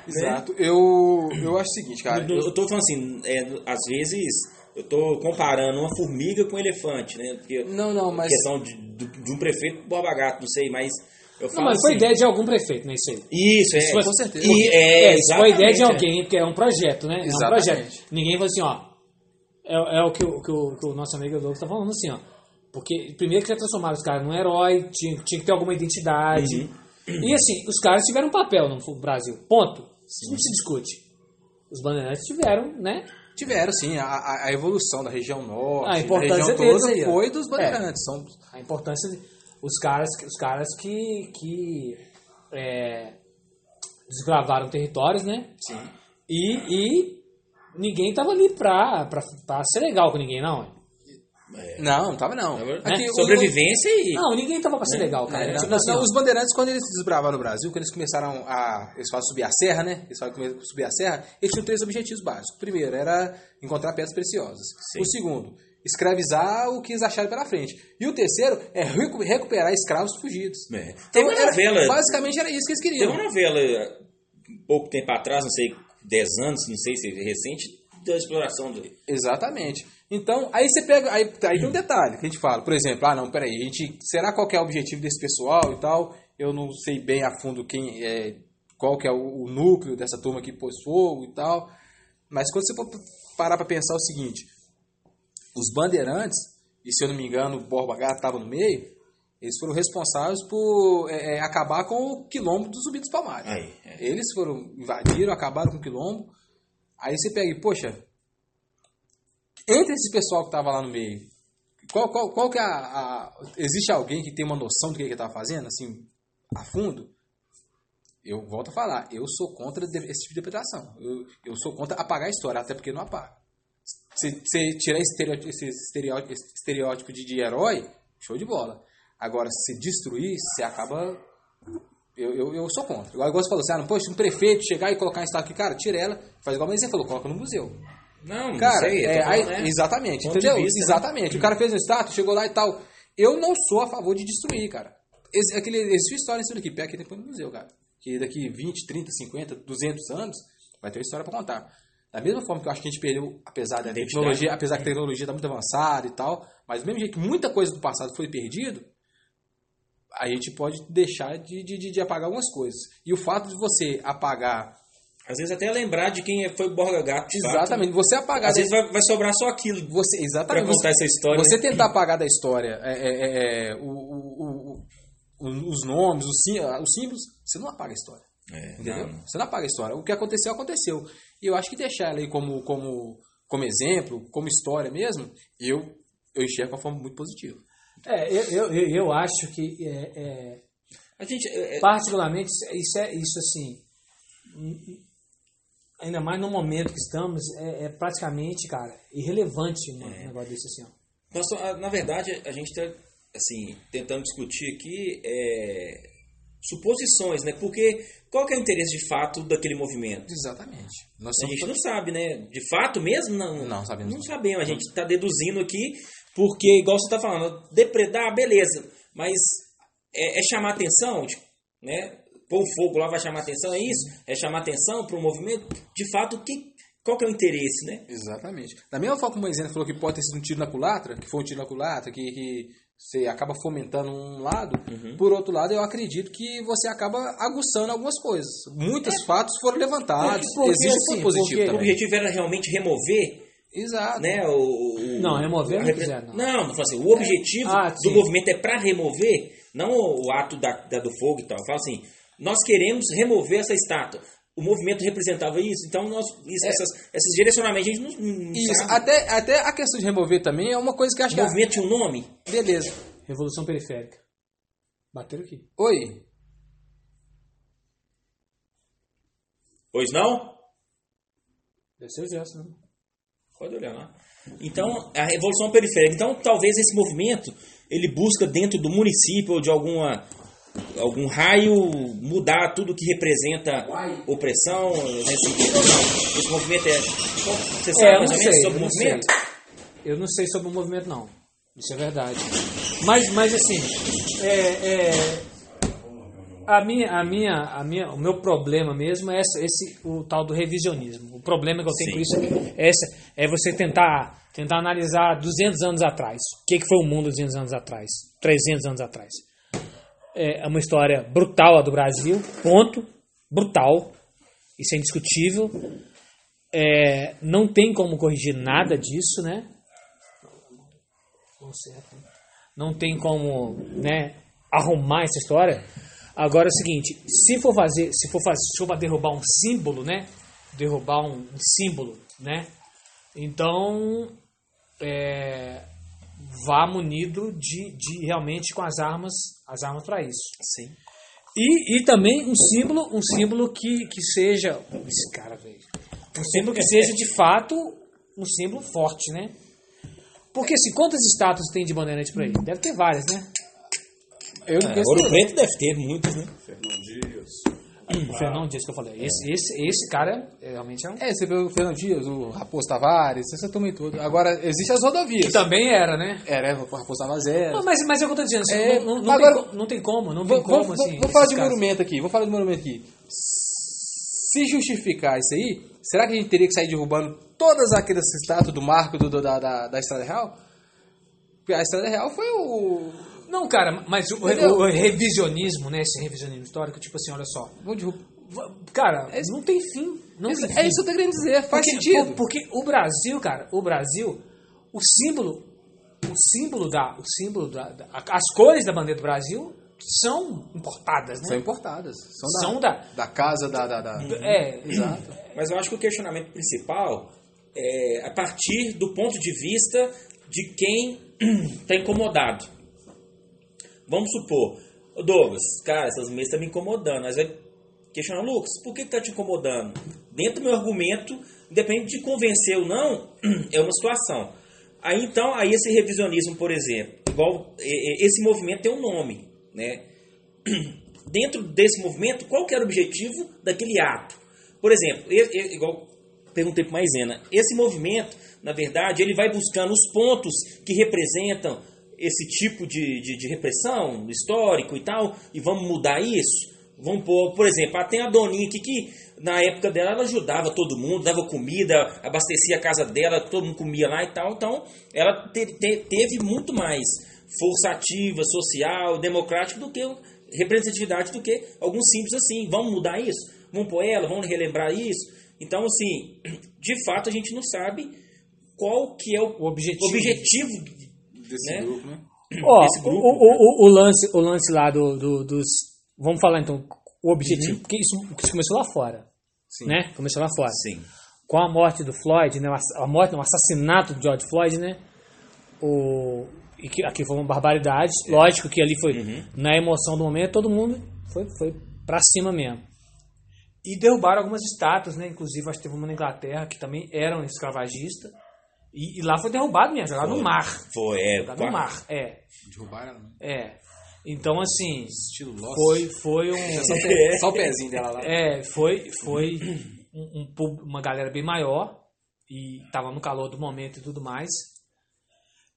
Exato. Eu, eu acho o seguinte, cara. Eu, eu tô falando assim, é, às vezes eu tô comparando uma formiga com um elefante, né? Porque Não, não, mas. questão de, de, de um prefeito com Borba Gato, não sei, mas eu não, falo mas foi assim, ideia de algum prefeito, né? Isso aí. Isso, é. Isso foi- com certeza. E, é, É, isso foi ideia de exatamente, alguém, porque é um projeto, né? É um Exatamente. projeto. Ninguém falou assim, ó. É, é o, que o, que, o, que o nosso amigo Douglas tá falando assim, ó. Porque primeiro que já transformaram os caras num herói, tinha, tinha que ter alguma identidade. E assim, os caras tiveram um papel no Brasil. Ponto. Isso não se discute. Os bandeirantes tiveram, né? Tiveram, sim, a, a- a evolução da região norte, A da importância região deles toda foi dos bandeirantes. São, A importância de, os caras, os caras que, que é, desbravaram territórios, né? sim. E, e ninguém tava ali pra, pra, pra ser legal com ninguém, não. Não, não tava não. Né? Aqui, o- Sobrevivência e. Não, ninguém tava pra ser legal, cara. É, Tipo não, assim, os bandeirantes, quando eles se desbravaram no Brasil, quando eles começaram a. Eles falam subir a serra, né? Eles falam que subir a serra, eles tinham três objetivos básicos. O primeiro era encontrar pedras preciosas. Sim. O segundo, escravizar o que eles acharam pela frente. E o terceiro é recu- recuperar escravos fugidos. É. Então, Tem uma era- novela. basicamente era isso que eles Tem queriam. uma novela, pouco tempo atrás, não sei, 10 anos, não sei se é recente, da exploração do. Exatamente. Então, aí você pega. Aí, aí tem um detalhe que a gente fala. Por exemplo, ah, não, peraí, a gente. Será qual que é o objetivo desse pessoal e tal? Eu não sei bem a fundo quem é. Qual que é o, o núcleo dessa turma que pôs fogo e tal. Mas quando você for parar para pensar o seguinte, os bandeirantes, e se eu não me engano, o Borba Gato estava no meio, eles foram responsáveis por é, é, acabar com o quilombo dos Zumbi dos Palmares. Aí, é. Eles foram, invadiram, acabaram com o quilombo. Aí você pega e, poxa, entre esse pessoal que estava lá no meio, qual, qual, qual que é a, a- Existe alguém que tem uma noção do que ele estava fazendo, assim, a fundo? Eu volto a falar, eu sou contra esse tipo de interpretação. Eu, eu sou contra apagar a história, até porque não apaga. Se você tirar esse estereótipo, esse estereótipo, de, de herói, show de bola. Agora, se destruir, você acaba. Eu, eu, eu sou contra. Igual você falou assim, ah, não, poxa, um prefeito chegar e colocar em estado aqui, cara, tira ela, faz igual você falou, coloca no museu. Não, não Cara, sei. eu tô é, falando, né? exatamente, Ponto de entendeu? vista, né? exatamente. O cara fez um status, chegou lá e tal. Eu não sou a favor de destruir, cara. Esse, aquele, existe história em cima daqui, pega aqui depois no museu, cara. Que daqui 20, 30, 50, 200 anos vai ter uma história pra contar. Da mesma forma que eu acho que a gente perdeu, apesar da tecnologia, apesar que a tecnologia está muito avançada e tal, mas do mesmo jeito que muita coisa do passado foi perdido, a gente pode deixar de, de, de- de apagar algumas coisas. E o fato de você apagar. Às vezes até lembrar de quem foi o Borga Gato. de fato. Exatamente, você apagar. Às vezes vai, vai sobrar só aquilo. Você, Pra exatamente. contar essa história. Você né? tentar apagar da história é, é, é, é, o, o- o- o- os nomes, os, sim- os símbolos, você não apaga a história. É, Entendeu? não. Você não apaga a história. O que aconteceu, aconteceu. E eu acho que deixar ela aí como, como, como exemplo, como história mesmo, eu, eu enxergo de uma forma muito positiva. É, eu, eu, eu, eu acho que, é, é, A gente. particularmente, isso é isso assim. Ainda mais no momento que estamos, é, é praticamente, cara, irrelevante um negócio desse assim. Ó. nós só- na verdade, a gente está assim, tentando discutir aqui é, suposições, né? Porque qual que é o interesse de fato daquele movimento? Exatamente. Nós A gente não sabe, né? De fato mesmo, não. Não sabemos. Não sabemos. A gente está deduzindo aqui, porque, igual você está falando, depredar, beleza. Mas é, é chamar atenção, tipo, né? Pôr o fogo lá vai chamar atenção, é isso? É chamar atenção para o movimento? De fato, que, qual que é o interesse, né? Exatamente. Da mesma forma que o Moisés falou que pode ter sido um tiro na culatra, que foi um tiro na culatra, que, que você acaba fomentando um lado, Uhum. por outro lado, eu acredito que você acaba aguçando algumas coisas. Muitos fatos foram levantados, É. porque, existe assim, positivo porque- O também. objetivo era realmente remover Exato. né, o, o- Não, remover não quiser, não. Não, não assim, o objetivo Ah, do movimento é para remover, não o, o ato da, da- do fogo e tal. Fala assim, nós queremos remover essa estátua. O movimento representava isso, então nós, isso, essas, esses direcionamentos a gente não, não É. Isso, sabe. até, até a questão de remover também é uma coisa que acho O que... movimento tinha um nome? Beleza. Revolução periférica. Bateram aqui. Oi. Pois não? Deve ser o Gerson, né? Pode olhar lá. Então, a revolução periférica. Então, talvez esse movimento ele busca dentro do município ou de alguma algum raio mudar tudo que representa opressão nesse sentido ou não? Esse movimento é. Você sabe É, eu mais não ou menos sei, sobre o movimento? sei. Eu não sei sobre o movimento, não. Isso é verdade. Mas, mas assim, é, é, a minha, a minha, a minha, o meu problema mesmo é esse, esse o tal do revisionismo. O problema que eu tenho com isso é, essa, é você tentar, tentar analisar 200 anos atrás. O que, que foi o mundo 200 anos atrás? 300 anos atrás. É uma história brutal a do Brasil, ponto. Brutal. Isso é indiscutível. É, não tem como corrigir nada disso, né? Conserta. não tem como, né, arrumar essa história. Agora é o seguinte, se for fazer, se for fazer, se for derrubar um símbolo, né, derrubar um símbolo, né, então é, vá munido de, de realmente com as armas, as armas para isso. Sim. E, e também um símbolo, um símbolo que, que seja. Esse cara, velho. Um símbolo que seja de fato um símbolo forte, né? Porque assim, quantas estátuas tem de bandeirante por aí? Deve ter várias, né? Eu não É, Ouro. Preto deve ter muitos, né? Fernão Dias. O Fernão Dias que eu falei. Esse, esse, esse cara é, realmente é um. É, você vê o Fernando Dias, o Raposo Tavares, essa turma toda. Agora, existem as rodovias. Que também era, né? Era, o Raposo Tavares era. Não, mas, mas é o que eu tô dizendo, assim, É, não, não, agora- tem, não tem como, não tem Vou, como, vou- assim. vou falar de caras- monumento aqui, vou falar de monumento aqui. Se justificar isso aí, será que a gente teria que sair derrubando todas aquelas estátuas do marco do, do- da, da, da Estrada Real? Porque a Estrada Real foi o. Não, cara, mas o, Entendeu? o revisionismo, né? Esse revisionismo histórico, tipo assim, olha só. Cara, não tem fim. Não tem é isso que eu tô querendo dizer, faz porque, sentido. por- Porque o Brasil, cara, o Brasil, o símbolo, o símbolo da, o símbolo da, da- as cores da bandeira do Brasil são importadas, São né? importadas. São, São da, da- da casa da. da, da- É, Exato. Mas eu acho que o questionamento principal é a partir do ponto de vista de quem está incomodado. Vamos supor, "Ô, Douglas, cara, essas mesas estão me incomodando. Mas vai questionar, Lucas, por que está te incomodando? Dentro do meu argumento, independente de convencer ou não, é uma situação. Aí então, aí esse revisionismo, por exemplo, igual esse movimento tem um nome, né? dentro desse movimento, qual que era o objetivo daquele ato? Por exemplo, igual perguntei para Maisena, esse movimento, na verdade, ele vai buscando os pontos que representam esse tipo de, de, de repressão histórico e tal, e vamos mudar isso? Vamos pôr, por exemplo, ah, tem a Doninha aqui que na época dela ela ajudava todo mundo, dava comida, abastecia a casa dela, todo mundo comia lá e tal. Então ela te- te- teve muito mais força ativa, social, democrática do que representatividade do que alguns simples assim. Vamos mudar isso? Vamos pôr ela? Vamos relembrar isso? Então, assim, de fato a gente não sabe qual que é o, O objetivo. objetivo Desse né? grupo, né? Ó, Esse o, grupo. o, o, o lance, o lance lá do, do- dos. Vamos falar então o objetivo, Uhum. porque isso, isso começou lá fora. Né? Começou lá fora. Sim. Com a morte do Floyd, né? A morte, não, o assassinato do George Floyd, né? O, e que aqui foi uma barbaridade. É. Lógico que ali foi Uhum. na emoção do momento, todo mundo foi, foi pra cima mesmo. E derrubaram algumas estátuas, né? Inclusive, acho que teve uma na Inglaterra que também era um escravagista. E, e lá foi derrubado mesmo, jogado no Foi. mar. Foi, é. Jogado no mar, é. Derrubaram. né? É. Então, assim, Estilo Lost. foi, foi um. Só, o pé- só o pezinho dela lá. É, foi, foi um, um uma galera bem maior e tava no calor do momento e tudo mais.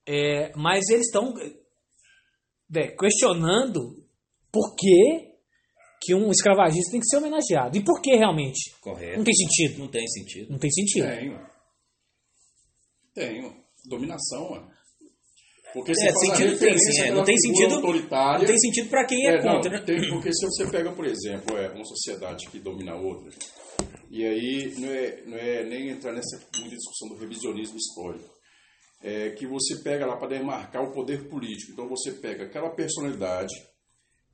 É, mas eles estão é, questionando por que, que um escravagista tem que ser homenageado. E por que realmente? Correto. Não tem sentido. Não tem sentido. Não tem sentido. Tenho. Tenho. Dominação, mano. Porque É, você sentido tem, sim. É, não tem sentido. autoritária. Não tem sentido para quem é, É, não, contra, né? tem- porque se você pega, por exemplo, é, uma sociedade que domina outra, e aí não é, não é nem entrar nessa muita discussão do revisionismo histórico, é que você pega lá para demarcar o poder político. Então você pega aquela personalidade,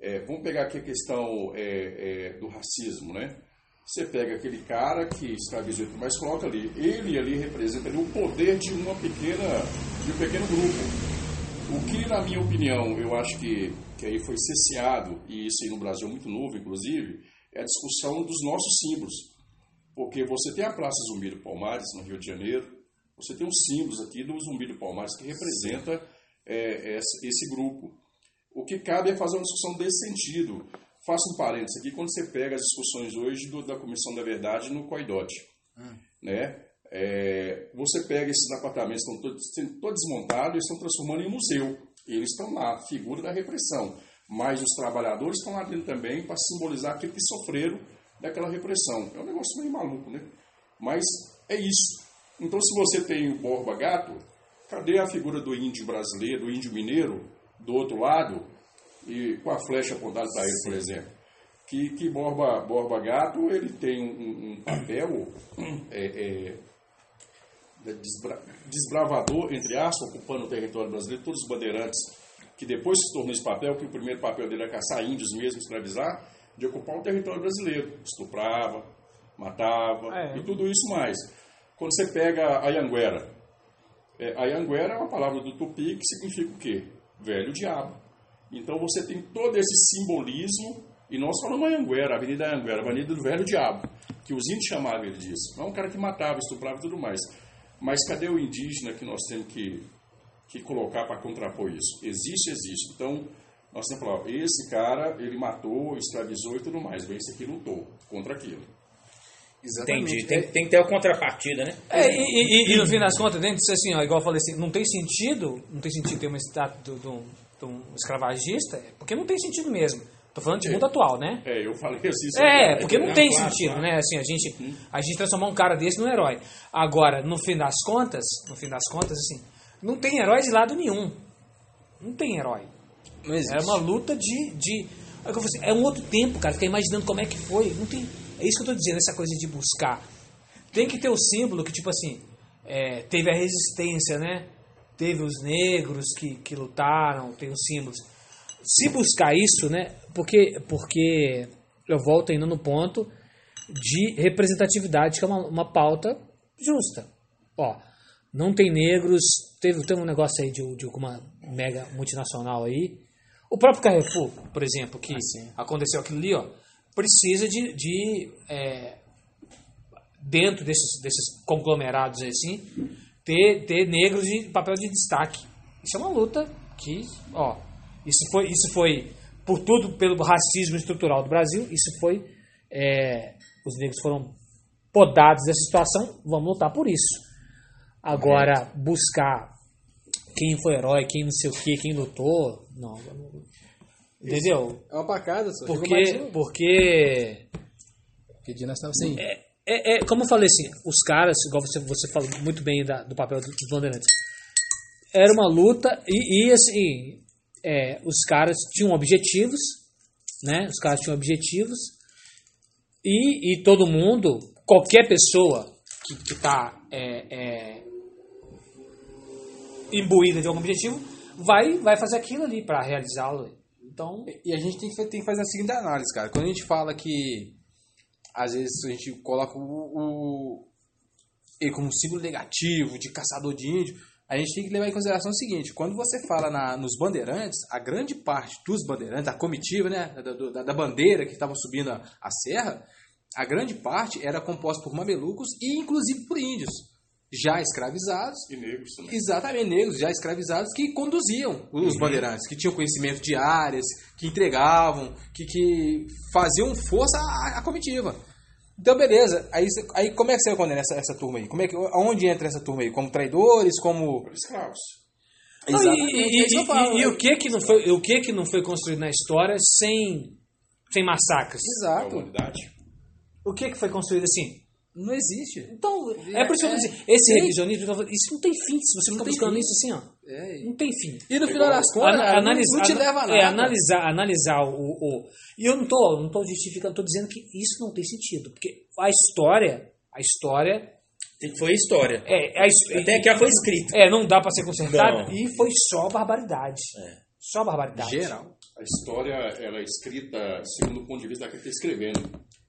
é, vamos pegar aqui a questão é, é, do racismo, né? Você pega aquele cara que escravizou e mais, coloca ali. Ele ali representa ali, o poder de uma pequena, de um pequeno grupo. O que, na minha opinião, eu acho que, que aí foi cesseado, e isso aí no Brasil é muito novo, inclusive, é a discussão dos nossos símbolos. Porque você tem a Praça Zumbi do Palmares, no Rio de Janeiro, você tem os símbolos aqui do Zumbi do Palmares, que representa é, esse grupo. O que cabe é fazer uma discussão desse sentido. Faço um parênteses aqui, quando você pega as discussões hoje do- da Comissão da Verdade no COIDOT, né? É, você pega esses apartamentos que estão todos, todos desmontados e estão transformando em museu. Eles estão lá, figura da repressão. Mas os trabalhadores estão lá dentro também para simbolizar aquilo que sofreram daquela repressão. É um negócio meio maluco, né? Mas é isso. Então, se você tem o Borba Gato, cadê a figura do índio brasileiro, do índio mineiro, do outro lado, e com a flecha apontada para ele, por exemplo? Que, que Borba, Borba Gato ele tem um, um papel é, é, de desbra- desbravador, entre aspas, ocupando o território brasileiro, todos os bandeirantes que depois se tornou esse papel, que o primeiro papel dele era caçar índios mesmo, escravizar, de ocupar o território brasileiro. Estuprava, matava É. e tudo isso mais. Quando você pega a Anhanguera, é, a Anhanguera é uma palavra do tupi que significa o quê? Velho diabo. Então você tem todo esse simbolismo, e nós falamos Anhanguera, a Avenida Anhanguera, a Avenida do Velho Diabo, que os índios chamavam ele disso. Não é um cara que matava, estuprava e tudo mais. Mas cadê o indígena que nós temos que, que colocar para contrapor isso? Existe, existe. Então, nós temos que falar, esse cara, ele matou, escravizou e tudo mais, bem, esse aqui lutou contra aquilo. Entendi. Tem, tem que ter a contrapartida, né? É, e, e- e no fim das contas, dentro disso assim, ó, igual eu falei assim, não tem sentido, não tem sentido ter uma estátua de um- um escravagista, é porque não tem sentido mesmo. Tô falando de mundo atual, né? É, eu falei assim. É, porque não não, tem claro, sentido, claro. né? Assim, a gente, a gente transformar um cara desse num herói. Agora, no fim das contas, no fim das contas, assim, não tem herói de lado nenhum. Não tem herói. Não existe. É uma luta de. de é, assim, é um outro tempo, cara. Fica imaginando como é que foi. Não tem, é isso que eu tô dizendo, essa coisa de buscar. Tem que ter o símbolo que, tipo assim, é, teve a resistência, né? Teve os negros que, que lutaram, tem os símbolos. Se buscar isso, né? Porque, porque eu volto ainda no ponto de representatividade, que é uma, uma pauta justa. Ó, não tem negros, teve, teve um negócio aí de, de uma mega multinacional aí. O próprio Carrefour, por exemplo, que aconteceu aquilo ali, ó, precisa de, de é, dentro desses, desses conglomerados aí, assim, ter, ter negros de papel de destaque. Isso é uma luta que, ó, isso foi, isso foi por tudo pelo racismo estrutural do Brasil, isso foi, é, os negros foram podados dessa situação, vamos lutar por isso. Agora, buscar quem foi herói, quem não sei o que, quem lutou, não. não- Entendeu? É uma pacada, só. Porque, porque Porque dia nós estamos assim. é, é, como eu falei assim, os caras, igual você, você falou muito bem da- do papel dos bandeirantes, era uma luta e, e, assim, é, os caras tinham objetivos, né? Os caras tinham objetivos e, e todo mundo, qualquer pessoa que está imbuída de algum objetivo, vai, vai fazer aquilo ali para realizá-lo. Então, E a gente tem que, tem que fazer a seguinte análise, cara. Quando a gente fala que às vezes a gente coloca o, o ele como um símbolo negativo de caçador de índio, a gente tem que levar em consideração o seguinte: quando você fala na, nos bandeirantes, a grande parte dos bandeirantes, da comitiva, né, da, da, da bandeira que estava subindo a, a serra, a grande parte era composta por mamelucos e inclusive por índios já escravizados E negros também. Exatamente, negros já escravizados que conduziam os bandeirantes, que tinham conhecimento de áreas, que entregavam, que, que faziam força à, à comitiva. Então, beleza. Aí, aí como é que você condena essa, essa turma aí? Como é que, aonde entra essa turma aí? Como traidores, como... Escravos. Não, Exatamente, e, é e- falo, e- e né? o que que não foi, o que que não foi construído na história sem, sem massacres? Exato. O que que foi construído assim? Não existe. Então, é por isso que eu É, dizendo, esse tem. revisionismo, isso não tem fim, se você Não ficar buscando fim. isso assim, ó. É. Não tem fim. E no final das contas, Ana- cara, não- analisa- não te leva a nada. É, analisar, analisar o, o- E eu não tô, não tô justificando, tô dizendo que isso não tem sentido. Porque a história, a história. Foi história. É, a Até que ela foi escrita. É, não dá pra ser consertada. Não. E foi só barbaridade. É. Só barbaridade. Geral. A história ela é escrita segundo o ponto de vista daquele que está escrevendo.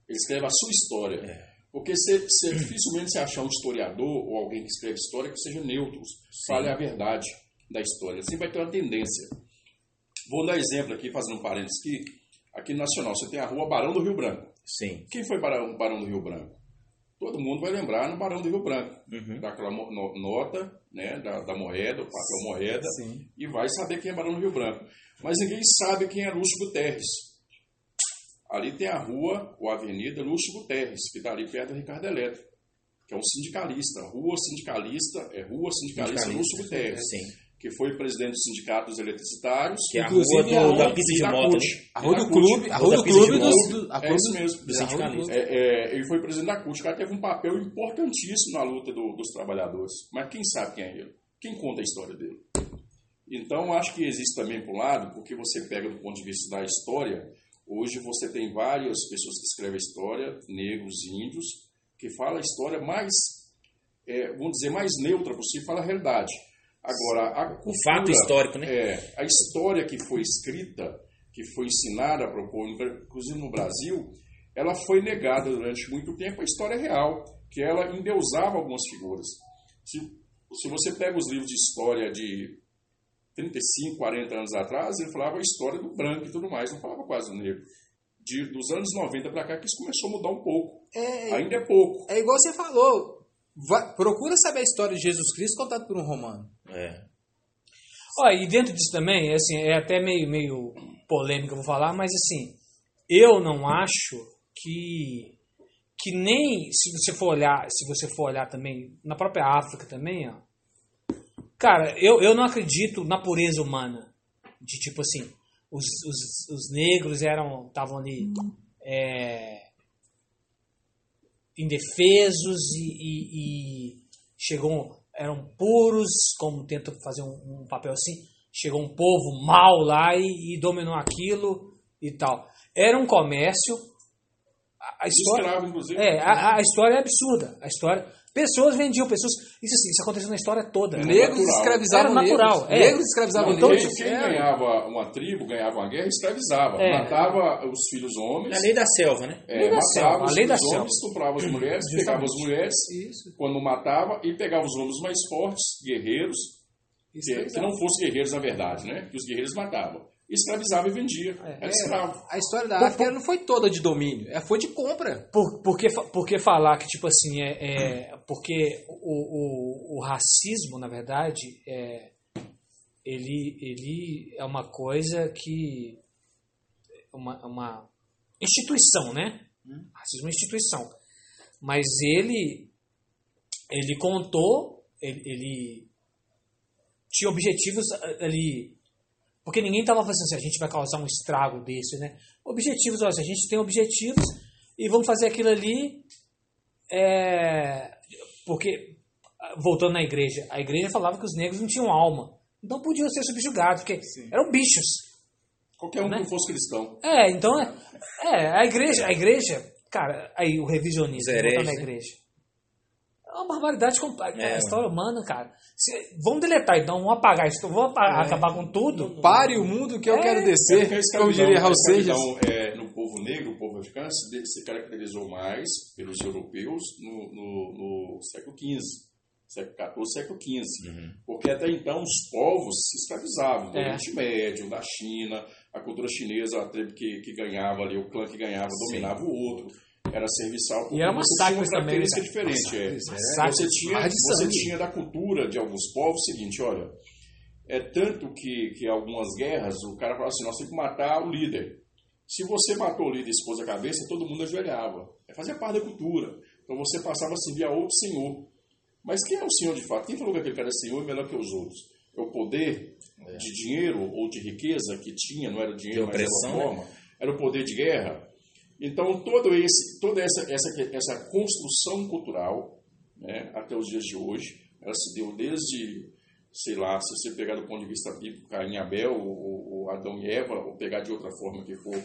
Ele escreve a sua história. Porque você, você dificilmente você achar um historiador ou alguém que escreve história que seja neutro, fale a verdade da história. Sempre vai ter uma tendência. Vou dar exemplo aqui, fazendo um parênteses aqui. Aqui no Nacional, você tem a rua Barão do Rio Branco. Sim. Quem foi Barão, Barão do Rio Branco? Todo mundo vai lembrar no Barão do Rio Branco. Uhum. Daquela nota né, da, da moeda, o papel moeda, Sim. e vai saber quem é Barão do Rio Branco. Mas ninguém sabe quem é Lúcio Guterres. Ali tem a rua, ou a avenida Lúcio Guterres, que está ali perto da Ricardo Eletro, que é um sindicalista. Rua sindicalista, é Rua Sindicalista, Sindicalista, Lúcio Guterres, Sim. que foi presidente do Sindicato dos Eletricitários. Que é a Inclusive, rua do- a- da pista e de moto. Né? A rua do CUT. clube, a Rua do de clube do- a É isso mesmo. Do É, do sindicalista. É, é, ele foi presidente da CUT. O cara teve um papel importantíssimo na luta do- dos trabalhadores. Mas quem sabe quem é ele? Quem conta a história dele? Então, acho que existe também, por um lado, porque você pega do ponto de vista da história, hoje você tem várias pessoas que escrevem a história, negros, índios, que falam a história mais, é, vamos dizer, mais neutra possível, fala a realidade. Agora, a O cultura, fato histórico, né? É, a história que foi escrita, que foi ensinada para o povo, inclusive no Brasil, ela foi negada durante muito tempo a história real, que ela endeusava algumas figuras. Se, se você pega os livros de história de 35, 40 anos atrás, ele falava a história do branco e tudo mais, não falava quase do negro. De, dos anos 90 para cá que isso começou a mudar um pouco. É, Ainda é pouco. é igual você falou. Vai- procura saber a história de Jesus Cristo contada por um romano. É. Ó, e dentro disso também, assim, é até meio, meio polêmico eu vou falar, mas assim, eu não acho que que nem se você for olhar, se você for olhar também na própria África também, ó. Cara, eu, eu não acredito na pureza humana. De tipo assim, os, os, os negros eram estavam ali é, indefesos e, e- e chegou eram puros, como tenta fazer um, um papel assim, chegou um povo mau lá e, e dominou aquilo e tal. Era um comércio. A, a história, Escravo, é, a, a história é absurda. A história, pessoas vendiam pessoas. Isso assim, isso aconteceu na história toda. Negros natural. escravizavam Era natural, negros. é. Negros escravizavam então, negros. quem, quem É. ganhava uma tribo, ganhava uma guerra, escravizava. É. Matava os filhos homens. A lei da selva, né? É, Lei da matava selva, os a lei da filhos selva. homens, estuprava as mulheres, Justamente. pegava as mulheres, Isso. quando matava, e pegava os homens mais fortes, guerreiros, que, que Escravizava. não fossem guerreiros na verdade, né? Que os guerreiros matavam. Escravizava e vendia. Era É, escravo. a história da África não foi toda de domínio, é, foi de compra. Por, por, que, fa- por que falar que, tipo assim, é, é- porque o, o, o racismo, na verdade, é, ele, ele é uma coisa que. Uma, uma instituição, né? Racismo é uma instituição. Mas ele. Ele contou, ele, ele tinha objetivos a- ali. Porque ninguém estava pensando assim, a gente vai causar um estrago desse, né? Objetivos, olha, a gente tem objetivos e vamos fazer aquilo ali. é, porque, voltando na igreja, a igreja falava que os negros não tinham alma. Não podiam ser subjugados, porque eram bichos. Qualquer um Né? que não fosse cristão. É, então é, é a igreja, a igreja, cara, aí o revisionismo, voltando na né? É uma barbaridade completa. É, a história humana, cara. Se- vamos deletar então, vamos apagar isso, vamos apa- acabar com tudo. Pare o mundo que eu É. quero É descer, a como diria Raul a Seixas. escravidão, é, no povo negro, o povo africano, se, se caracterizou mais pelos europeus no, no- no século XV, século XIV, século XV. Porque até então os povos se escravizavam. Do É. Oriente Médio, da China, a cultura chinesa, a tribo que, que ganhava ali, o clã que ganhava, dominava o outro. Era serviçal. porque era você tinha uma massacres também, característica né? diferente. é. Massacres. Você tinha, você tinha da cultura de alguns povos o seguinte, olha, é tanto que, que algumas guerras o cara falava assim, nós temos que matar o líder. Se você matou o líder e expôs a cabeça, todo mundo ajoelhava. É fazer parte da cultura. Então você passava a servir a outro senhor. Mas quem é o senhor de fato? Quem falou que aquele cara é senhor é melhor que os outros? É o poder de dinheiro ou de riqueza que tinha, não era dinheiro, De mas era forma. Era o poder de guerra. Então, todo esse, toda essa, essa, essa construção cultural, né, até os dias de hoje, ela se deu desde, sei lá, se você pegar do ponto de vista bíblico, Caim e Abel, ou, ou Adão e Eva, ou pegar de outra forma que for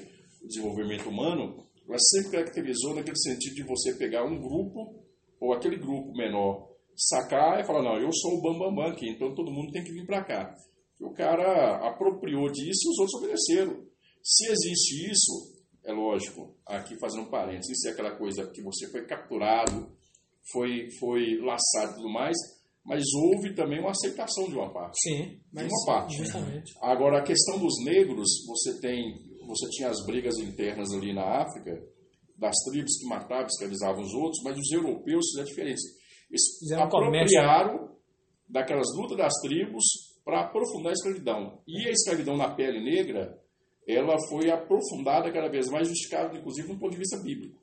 o desenvolvimento humano, ela sempre caracterizou naquele sentido de você pegar um grupo, ou aquele grupo menor, sacar e falar, não, eu sou o bambambam bam, bam aqui, então todo mundo tem que vir para cá. O cara apropriou disso e os outros obedeceram. Se existe isso, é lógico, aqui fazendo um parênteses, isso é aquela coisa que você foi capturado, foi, foi laçado e tudo mais, mas houve também uma aceitação de uma parte. Sim, mas uma parte. justamente. Agora, a questão dos negros, você tem, você tinha as brigas internas ali na África, das tribos que matavam, escravizavam os outros, mas os europeus fizeram diferença. Eles Fizeram comércio, apropriaram daquelas lutas das tribos para aprofundar a escravidão. E a escravidão na pele negra, ela foi aprofundada cada vez mais, justificada, inclusive, do ponto de vista bíblico.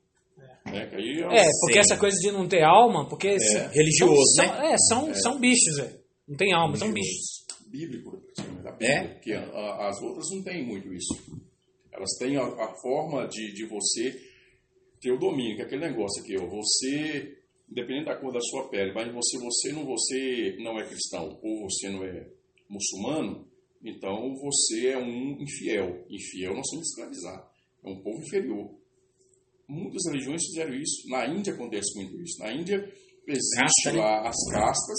Né? Que aí É, porque Sim. essa coisa de não ter alma, porque se- Religioso, são, né? são- É, são, são bichos, é. Não tem alma, são bichos. bíblico, da Bíblia, É? porque a- a- as outras não têm muito isso. Elas têm a, a forma de, de você ter o domínio, que é aquele negócio aqui, ó, você, independente da cor da sua pele, mas você, você, não, você não é cristão ou você não é muçulmano, então você é um infiel. Infiel nós somos escravizar. É um povo inferior. Muitas religiões fizeram isso. Na Índia acontece muito isso. Na Índia existe Casta, né? lá as castas,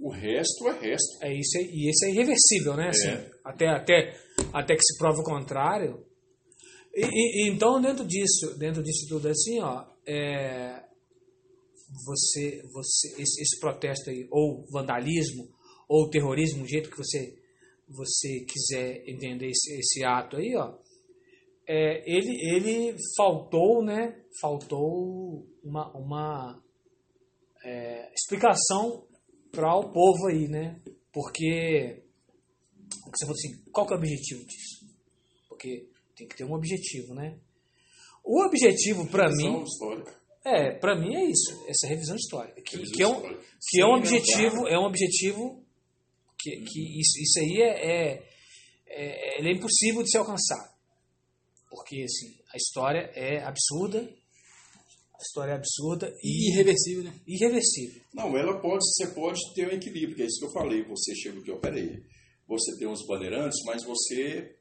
O resto é resto. É isso aí, e esse é irreversível, né? Assim, É. até, até, até que se prove o contrário. E, e- então, dentro disso, dentro disso tudo assim, ó, é, você, você, esse, esse protesto aí, ou vandalismo, ou terrorismo, do jeito que você, você quiser entender esse, esse ato aí, ó, é, ele, ele faltou, né? Faltou uma, uma é, explicação para o povo aí, né? Porque você falou assim, qual que é o objetivo disso? Porque tem que ter um objetivo, né? O objetivo para mim histórica. é, para mim é isso, essa revisão histórica, que, Revisão que é um, histórica. que é um objetivo, é um objetivo que, que isso, isso aí é, é, é, ele é impossível de ser alcançado, porque assim a história é absurda, a história é absurda E irreversível, né? irreversível. Não, ela pode, você pode ter um equilíbrio, que é isso que eu falei. Você chega aqui, ó, peraí. Você tem uns bandeirantes, mas você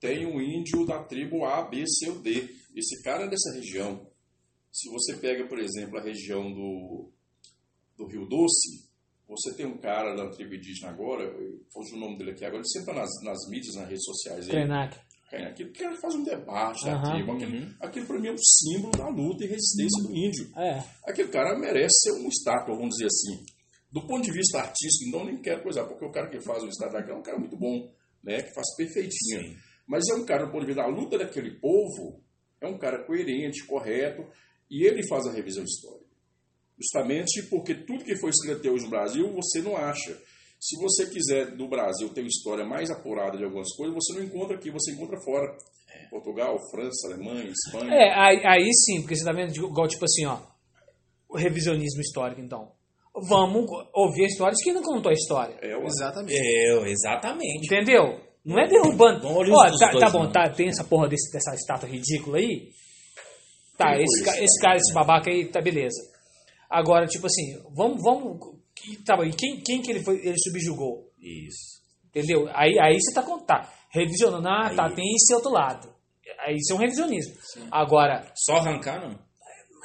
tem um índio da tribo A, B, C ou D. Esse cara é dessa região. Se você pega, por exemplo, a região do, do Rio Doce, você tem um cara da tribo indígena agora, eu fugiu o nome dele aqui agora, ele sempre tá nas, nas mídias, nas redes sociais. Krenak. É, aquilo que faz um debate da Aham. tribo. Aquilo, aquilo para mim é um símbolo da luta e resistência do índio. É. Aquele cara merece ser um estátua, vamos dizer assim. Do ponto de vista artístico, então nem quero coisa, porque o cara que faz o estátua daquele é um cara muito bom, né? Que faz perfeitinho. Sim. Mas é um cara, do ponto de vista da luta daquele povo, é um cara coerente, correto, e ele faz a revisão histórica. Justamente porque tudo que foi escrito até hoje no Brasil, você não acha. Se você quiser do Brasil ter uma história mais apurada de algumas coisas, você não encontra aqui, você encontra fora. Portugal, França, Alemanha, Espanha. É, aí, aí sim, porque você tá vendo, igual tipo assim, ó, o revisionismo histórico, então. Vamos ouvir histórias que não contou a história. É, ué. Exatamente. É, exatamente. Entendeu? Não é derrubando. Vamos olhar Ó, tá, tá bom, tá, tem essa porra desse- dessa estátua ridícula aí. Tá, Quem esse, esse cara, esse babaca aí, tá beleza. Agora, tipo assim, vamos, vamos. e Tá e quem, quem que ele foi, ele subjugou? Isso. Entendeu? Aí, aí você tá contando. Tá, revisionando. Ah, Aí. tá, tem esse outro lado. Aí isso é um revisionismo. Agora, Só arrancar, não?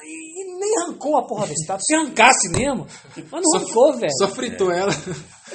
e nem arrancou a porra da estátua. Se arrancasse mesmo, mas não arrancou, velho. Só fritou ela.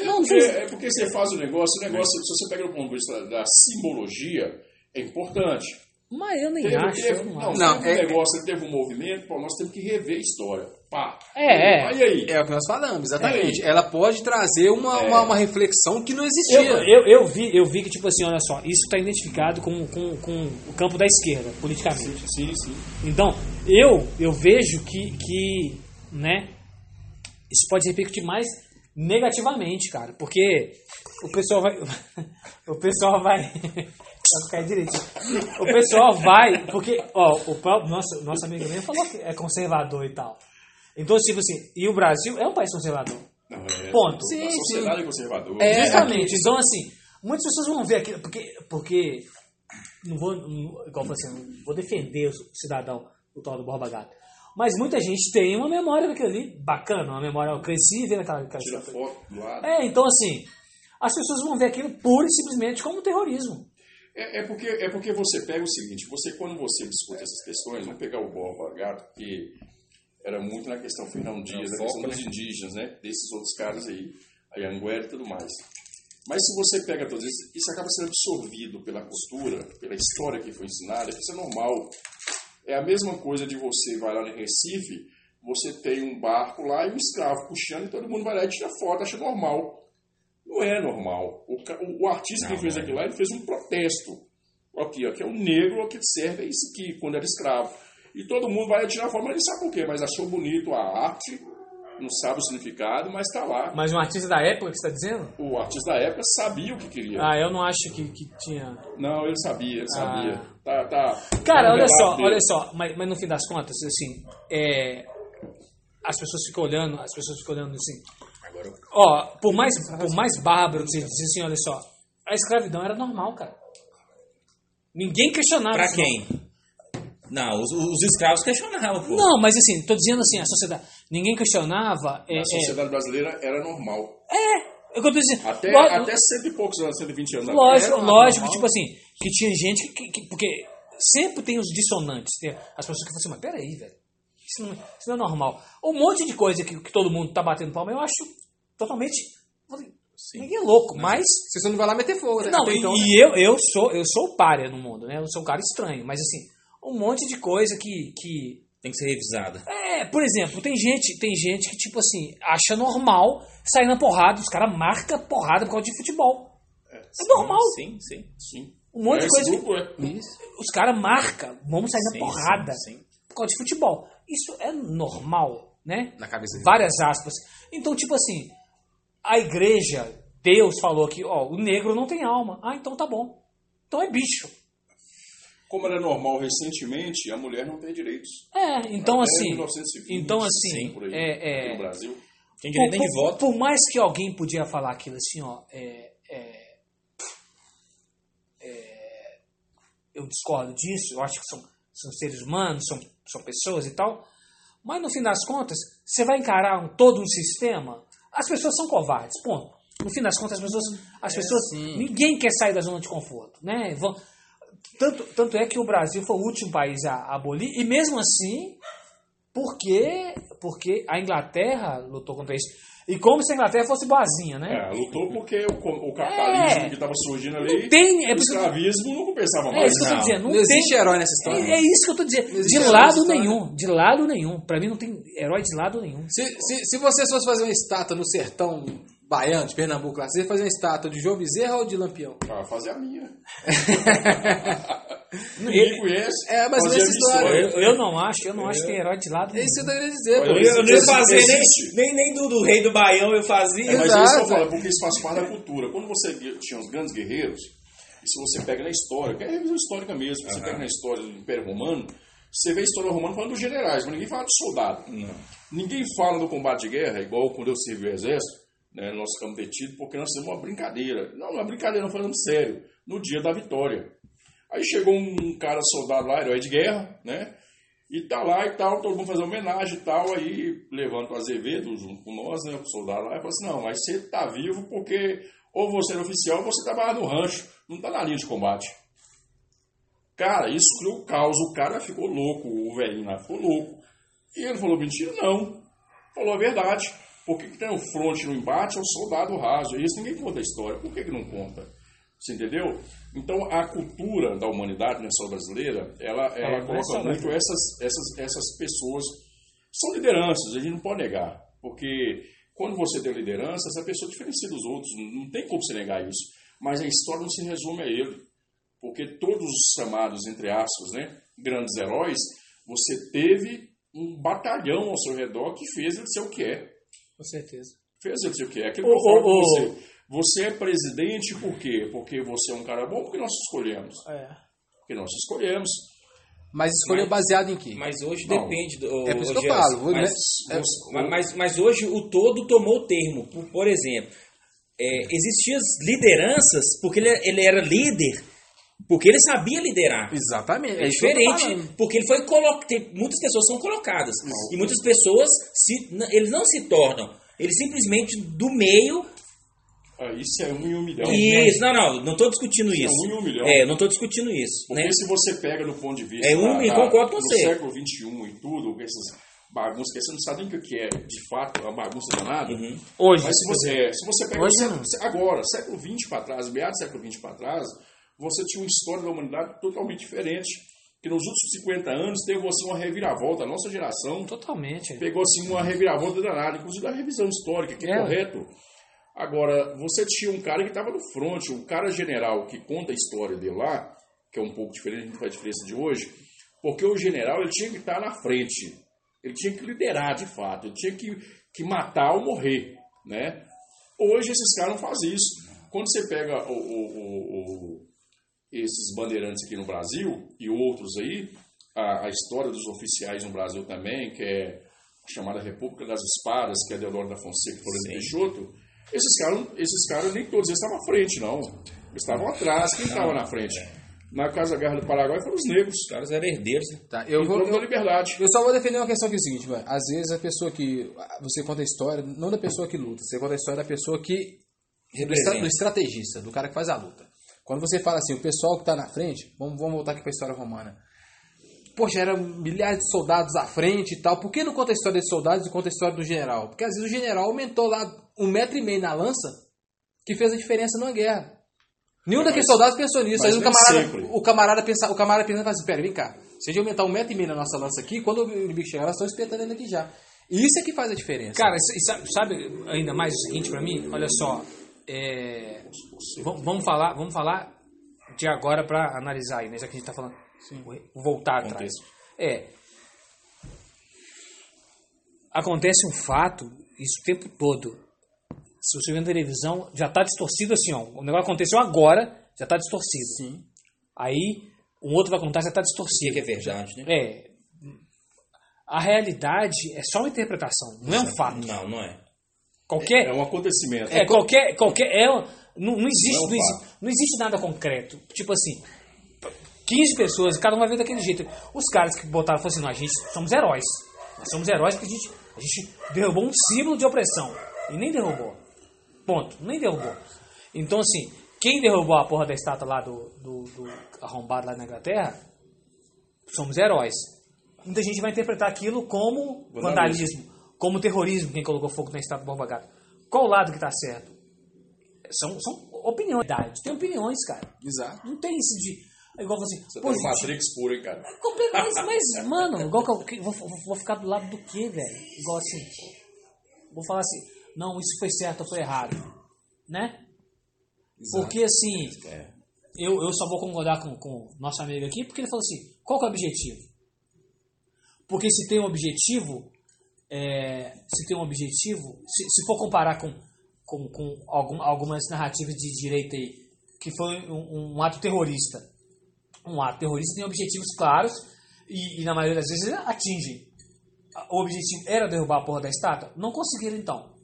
Não, Porque, fez. é porque você faz o negócio, o negócio, se você pega do ponto de vista da simbologia, é importante. Mas eu nem Teve- acho. teve- não não. Não, teve é- um negócio, teve um movimento, pô, nós temos que rever a história. Pá. É, é. Aí aí. É o que nós falamos, exatamente. Ela pode trazer uma, uma, uma reflexão que não Eu, existia. eu, eu, vi, eu vi que, tipo assim, olha só, isso está identificado com, com, com o campo da esquerda, politicamente. Sim, sim. Então, eu, eu vejo que, que, né, isso pode repercutir mais negativamente, cara, porque o pessoal vai. o pessoal vai. Vai ficar direito. O pessoal vai. Porque, ó, o próprio nosso, nosso amigo mesmo falou que é conservador e tal. Então, tipo assim, e o Brasil é um país conservador. Não, é, Ponto. A Sim, sociedade é conservadora. É, Justamente. Então, assim, muitas pessoas vão ver aquilo, porque, porque não vou, não, igual eu falei assim, não vou defender o cidadão, o tal do Borba Gato. Mas muita gente tem uma memória daquilo ali bacana, uma memória, eu cresci vendo aquela, aquela Tira foto do lado. É, então assim, as pessoas vão ver aquilo pura e simplesmente como terrorismo. É, é porque, é porque você pega o seguinte, você quando você discute essas questões, vamos pegar o Borba Gato, que era muito na questão Fernão Dias, na questão dos indígenas, né? Desses outros caras aí, a Anguera e tudo mais. Mas se você pega todos isso, isso acaba sendo absorvido pela cultura, pela história que foi ensinada, isso é normal. É a mesma coisa de você vai lá no Recife, você tem um barco lá e um escravo puxando e todo mundo vai lá e tira foto, acha normal. Não é normal. O, o- o artista Não, que fez é. aquilo lá, ele fez um protesto. Aqui, aqui é o negro, aqui serve é isso aqui, quando era escravo. E todo mundo vai tirar foto, mas ele sabe por quê? Mas achou bonito a arte, não sabe o significado, mas está lá. Mas um artista da época que você está dizendo? O artista da época sabia o que queria. Ah, eu não acho que, que tinha. Não, ele sabia, ele sabia. Ah. Tá, tá. Cara, tá olha só, dele. olha só, mas, mas no fim das contas, assim, é, as pessoas ficam olhando, as pessoas ficam olhando assim. Agora, Ó, por mais, por mais bárbaro que você diz assim, olha só, a escravidão era normal, cara. Ninguém questionava. pra quem? Não, os, os escravos questionavam, pô. Não, mas assim, tô dizendo assim, a sociedade. Ninguém questionava. É, A é, sociedade brasileira era normal. é, eu tô dizendo. Até, lo- até cento e poucos anos, 120 anos Lógico, lógico, tipo assim, que tinha gente que, que- Porque sempre tem os dissonantes. Tem as pessoas que falam assim, mas peraí, velho. Isso não, isso não é normal. Um monte de coisa que, que todo mundo tá batendo palma, eu acho totalmente. falei, Ninguém é louco, mas. Você só não vai lá meter fogo, né? Não, e, então, e eu, eu sou eu sou o párea no mundo, né? Eu sou um cara estranho, mas assim, um monte de coisa que, que Tem que ser revisada. é, por exemplo, tem gente, tem gente que tipo assim, acha normal sair na porrada, os caras marcam porrada por causa de futebol. É normal. Sim, sim. Sim. Um monte de Esse coisa. é. Isso. Os caras marcam, vamos sair na Sim, porrada sim, sim. por causa de futebol. Isso é normal, né? Na cabeça dele. Várias aspas. Então, tipo assim, a igreja, Deus falou que, ó, o negro não tem alma. Ah, então tá bom. Então é bicho. Como era normal recentemente, a mulher não tem direitos. É, então Até assim, 1920, então assim, por aí, é, aqui é, no Brasil. Tem direito por, nem de por- voto. por mais que alguém podia falar aquilo assim, ó, é, é, é, eu discordo disso, eu acho que são, são seres humanos, são, são pessoas e tal, mas no fim das contas, você vai encarar um, todo um sistema, as pessoas são covardes, ponto. No fim das contas, as pessoas, as pessoas sim. ninguém quer sair da zona de conforto, né? Vão, tanto, tanto é que o Brasil foi o último país a, abolir, e mesmo assim, porque, porque a Inglaterra lutou contra isso. E como se a Inglaterra fosse boazinha, né? É, lutou porque o, o capitalismo É. que estava surgindo ali, tem, é o que- escravismo não compensava É mais. isso que eu tô Não. dizendo. Não, Não existe tem, herói nessa história. É, é isso que eu tô dizendo. existe De lado nenhum. De lado nenhum. Pra mim não tem herói de lado nenhum. Se, se, se você fosse fazer uma estátua no sertão baiano, de Pernambuco, lá, você ia fazer uma estátua de João Bezerra ou de Lampião? Pra fazer a minha. Eu, Ninguém conhece. É, mas fazer a nessa minha história- eu- eu não acho, eu não acho que tem herói de lado É isso que eu tô querendo dizer. Olha, Eu, eu não ia fazer existe. nem, nem, nem do, do rei do Baião eu fazia. É, mas é isso que eu Exato. falo, porque isso faz parte da cultura. Quando você tinha os grandes guerreiros, e se você pega na história, que é revisão histórica mesmo, você pega na história do Império Romano, você vê a história romana falando dos generais, mas ninguém fala de soldado. Ninguém fala do combate de guerra, igual quando eu servi o exército, né, nós ficamos detidos porque nós fizemos uma brincadeira. Não, não é brincadeira, não falando sério. No dia da vitória. Aí chegou um cara soldado lá, herói de guerra, né? E tá lá e tal, todo mundo fazendo homenagem e tal, aí levanta o Azevedo junto com nós, né? O soldado lá, e fala assim, não, mas você tá vivo porque ou você era oficial ou você trabalha no rancho, não tá na linha de combate. Cara, isso criou caos, o cara ficou louco, o velhinho lá ficou louco. E ele falou, mentira, não. Falou a verdade. Porque que tem o fronte no embate é o soldado raso. Isso ninguém conta a história. Por que, que não conta? Você entendeu? Então a cultura da humanidade, não é só brasileira, ela, ela não é coloca muito essas, essas, essas pessoas. São lideranças, a gente não pode negar. Porque quando você tem liderança, essa pessoa diferencia dos outros. Não tem como você negar isso. Mas a história não se resume a ele. Porque todos os chamados, entre aspas, né, grandes heróis, você teve um batalhão ao seu redor que fez ele ser o que é. Com certeza. Fez ele ser o que é. Aquilo que eu falo você. Você é presidente por quê? Porque você é um cara bom, porque nós escolhemos. É. Porque nós escolhemos. Mas escolheu baseado em quê? Mas hoje Não. depende do. É por isso que eu falo, Mas, né? mas, mas, mas hoje o todo tomou o termo. Por, por exemplo, é, existiam as lideranças porque ele, ele era líder, porque ele sabia liderar. Exatamente. É tô diferente, porque ele foi colocado. Muitas pessoas são colocadas. E muitas pessoas se, eles não se tornam. Eles simplesmente do meio. Ah, isso é um em um milhão. Isso, não, não, não estou discutindo Isso é isso. um em um milhão. É, não estou discutindo isso. Porque Né? se você pega do ponto de vista É um, da- e da- concordo com do você. século XXI e tudo, com essas bagunças, que você não sabe nem o que é, de fato, uma bagunça danada. Uhum. Hoje. Mas se você, é, se você pega Hoje século- agora, século XX para trás, meados do século XX para trás, você tinha uma história da humanidade totalmente diferente. Que nos últimos 50 anos teve assim, uma reviravolta. A nossa geração Totalmente. pegou assim, uma reviravolta danada, inclusive da revisão histórica, que é, É. correto. Agora, você tinha um cara que estava no front, um cara general que conta a história dele lá, que é um pouco diferente, faz diferença de hoje, porque o general ele tinha que estar na frente, ele tinha que liderar de fato, ele tinha que, que matar ou morrer, né? Hoje esses caras não fazem isso. Quando você pega o- o- o- esses bandeirantes aqui no Brasil e outros aí, a, a história dos oficiais no Brasil também, que é a chamada República das Espadas, que é Deodoro da Fonseca e Floriano Peixoto, esses caras, esses caras nem todos eles estavam à frente, não. Eles estavam atrás. Quem estava na frente? Na Casa Guerra do Paraguai foram os negros. Os caras eram herdeiros. Tá, eu, vou, eu, liberdade. eu só vou defender uma questão que é o seguinte, mano. Às vezes a pessoa que. Você conta a história, não da pessoa que luta, você conta a história da pessoa que. Do, estra- do estrategista, do cara que faz a luta. Quando você fala assim, o pessoal que está na frente, vamos, vamos voltar aqui para a história romana. poxa, eram milhares de soldados à frente e tal. Por que não conta a história desses soldados e conta a história do general? Porque às vezes o general aumentou lá um metro e meio na lança, que fez a diferença numa guerra. Nenhum daqueles soldados pensou nisso. mas Aí o camarada, sempre. o camarada pensa, o camarada pensa assim, pera, vem cá. Se a gente aumentar um metro e meio na nossa lança aqui, quando o inimigo chegar, nós estamos espetando ele aqui já. E isso é que faz a diferença. Cara, sabe, ainda mais o seguinte pra mim? Olha só, é, vamos falar, vamos falar de agora pra analisar aí, né? Já que a gente tá falando, vou voltar atrás. É, acontece um fato, isso o tempo todo. Se você vê na televisão, já tá distorcido assim, ó. O negócio aconteceu agora, já tá distorcido. Sim. Aí, um outro vai contar, já tá O distorcido. que é verdade, né? É. A realidade é só uma interpretação, não é um fato. Não, não é. Qualquer, É um acontecimento. é, qualquer, qualquer, é, não, não existe, Não é não, não existe nada concreto. Tipo assim, 15 pessoas, cada um vai ver daquele jeito. Os caras que botaram falaram assim, não, a gente somos heróis. Nós somos heróis porque a gente, a gente derrubou um símbolo de opressão. E nem derrubou. Ponto. Nem derrubou. Então, assim, quem derrubou a porra da estátua lá do, do, do arrombado lá na Inglaterra, somos heróis. Muita gente vai interpretar aquilo como Vandalismo. vandalismo, como terrorismo, quem colocou fogo na estátua do Borba Gato. Qual lado que tá certo? São, são opiniões. Tem opiniões, cara. Exato. Não tem isso de. é Igual assim. Você tá no Matrix puro, hein, cara? Compre- Mas, mas, mano, igual que eu vou, vou- vou ficar do lado do quê, velho? Igual assim. Vou falar assim, não, isso foi certo ou foi errado. Né? Porque assim, eu, eu só vou concordar com o nosso amigo aqui, porque ele falou assim, qual que é o objetivo? Porque se tem um objetivo, é, se tem um objetivo, se, se for comparar com, com, com algum, algumas narrativas de direita aí, que foi um, um ato terrorista, um ato terrorista tem objetivos claros e, e na maioria das vezes atingem. O objetivo era derrubar a porra da estátua? Não conseguiram então.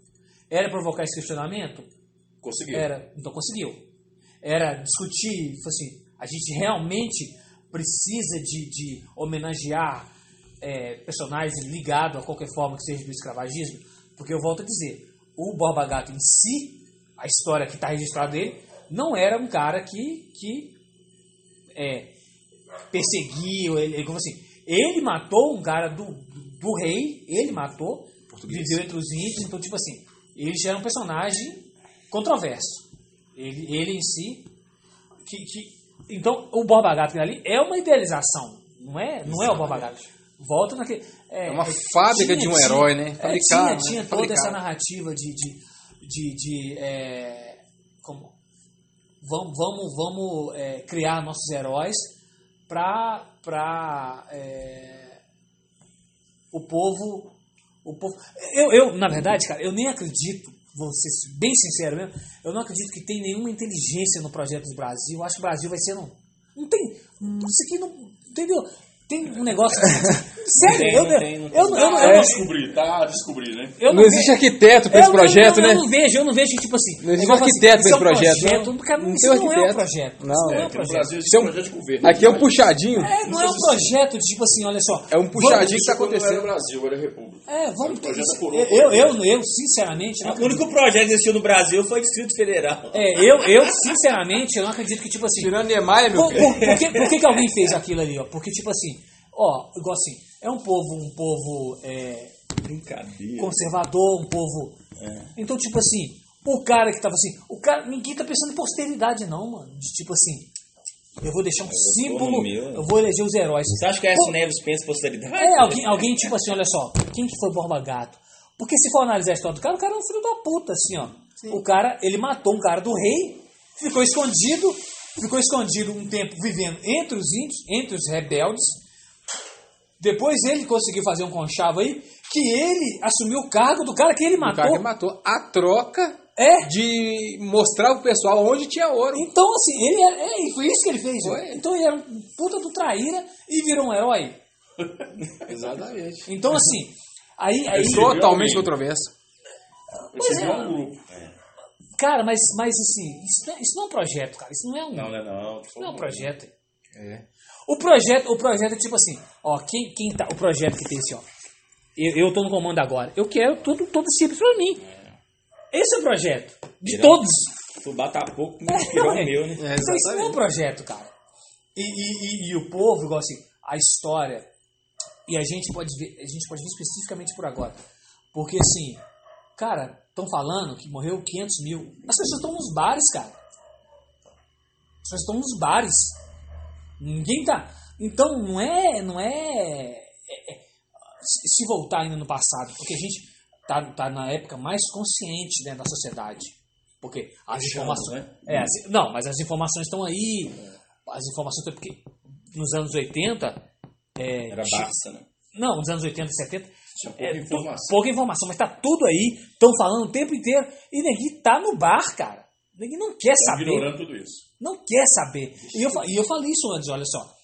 Era provocar esse questionamento? Conseguiu. Era, então conseguiu. Era discutir, falou assim, a gente realmente precisa de, de homenagear é, personagens ligados a qualquer forma que seja do escravagismo, porque eu volto a dizer, o Borba Gato em si, a história que está registrada dele, não era um cara que, que é, perseguiu, ele, como assim, ele matou um cara do, do rei, ele matou, viveu entre os índios, então tipo assim, ele já era um personagem controverso. Ele, ele em si, que, que então o Borba Gato ali é uma idealização, não é, não é o Borba Gato. Volta naquele. É uma fábrica de um herói, né? É, Fabricar, tinha, né? tinha toda Fabricar. essa narrativa de. de, de, de, é, como, vamos vamos, vamos é, criar nossos heróis para pra, é, o povo. O povo eu, eu, na verdade, cara, eu nem acredito, vou ser bem sincero mesmo, eu não acredito que tem nenhuma inteligência no projeto do Brasil. Eu acho que o Brasil vai ser. Não, não tem. Isso aqui não. Entendeu? Tem um negócio. Sério, tem, eu, não tem, não eu, eu, tem. eu, eu, Tá eu, a descobrir, tá a descobrir, né? eu Não existe arquiteto para esse eu não- projeto, eu não, né? Eu não vejo, eu não vejo que, tipo assim. Não existe um assim, arquiteto isso é um pra esse projeto, projeto. Cara, não isso tem não é um arquiteto. projeto. Não. Isso não é um É, no projeto. Isso é um- projeto de governo. Aqui é um mas- puxadinho. É, não é um projeto de tipo assim, olha só. É um puxadinho que tá não acontecendo. era Brasil, era República. É, vamos eu, eu, eu, sinceramente, não O único projeto que existiu no Brasil foi o Distrito Federal. É, eu, eu, sinceramente, eu não acredito que, tipo assim. Tirando Niemeyer, meu Por, filho. por- que alguém fez aquilo ali, ó? Porque, tipo assim, ó, igual assim, é um povo, um povo é, Brincadeira. conservador, um povo. Então, tipo assim, o cara que tava assim, o cara, ninguém tá pensando em posteridade, não, mano. De, tipo assim, eu vou deixar um símbolo, no meu. eu vou eleger os heróis. Você acha que a S. Neves pensa em posteridade? É, alguém, alguém, tipo assim, olha só, quem que foi Borba Gato? Porque se for analisar a história do cara, o cara é um filho da puta, assim, ó. O cara, ele matou um cara do rei, ficou escondido, ficou escondido um tempo vivendo entre os índios, entre os rebeldes. Depois ele conseguiu fazer um conchavo aí, que ele assumiu o cargo do cara que ele O cara matou. que matou a troca É. de mostrar pro pessoal onde tinha ouro. Então, assim, ele era, é, e foi isso que ele fez. Foi. Então ele era um puta do traíra e virou um herói. Exatamente. Então, assim, aí. aí Totalmente controverso. Pois Esse é. é um grupo. Cara, mas, mas assim, isso não, é, isso não é um projeto, cara. Isso não é um, Não, não, não. isso não é um projeto. É. O projeto, o projeto é tipo assim, ó, quem, quem tá, o projeto que tem assim, ó, eu, eu tô no comando agora, eu quero tudo, todo simples pra mim. Esse é o projeto, de Virando- todos. Fubá tá pouco, inspirou o ué. meu, né? É, Então isso não é um exatamente. projeto, cara. E, e, e, e o povo, igual assim, a história, e a gente pode ver, a gente pode ver especificamente por agora. Porque assim, cara, estão falando que morreu 500 mil. As pessoas estão nos bares, cara. As pessoas estão nos bares. Ninguém tá. Então não é. Não é, é- é- se voltar ainda no passado, porque a gente tá, tá na época mais consciente né, da sociedade. Porque as Chama, informações. né? É, as- não, mas as informações estão aí. As informações estão. Porque nos anos 80. é, Era Barça, né? não, nos anos 80 e 70. Tinha pouca é, informação. Pouca informação, mas tá tudo aí. Estão falando o tempo inteiro. E ninguém tá no bar, cara. Ninguém não quer Tá saber. ignorando tudo isso. Não quer saber. E eu, e eu falei isso antes, olha só.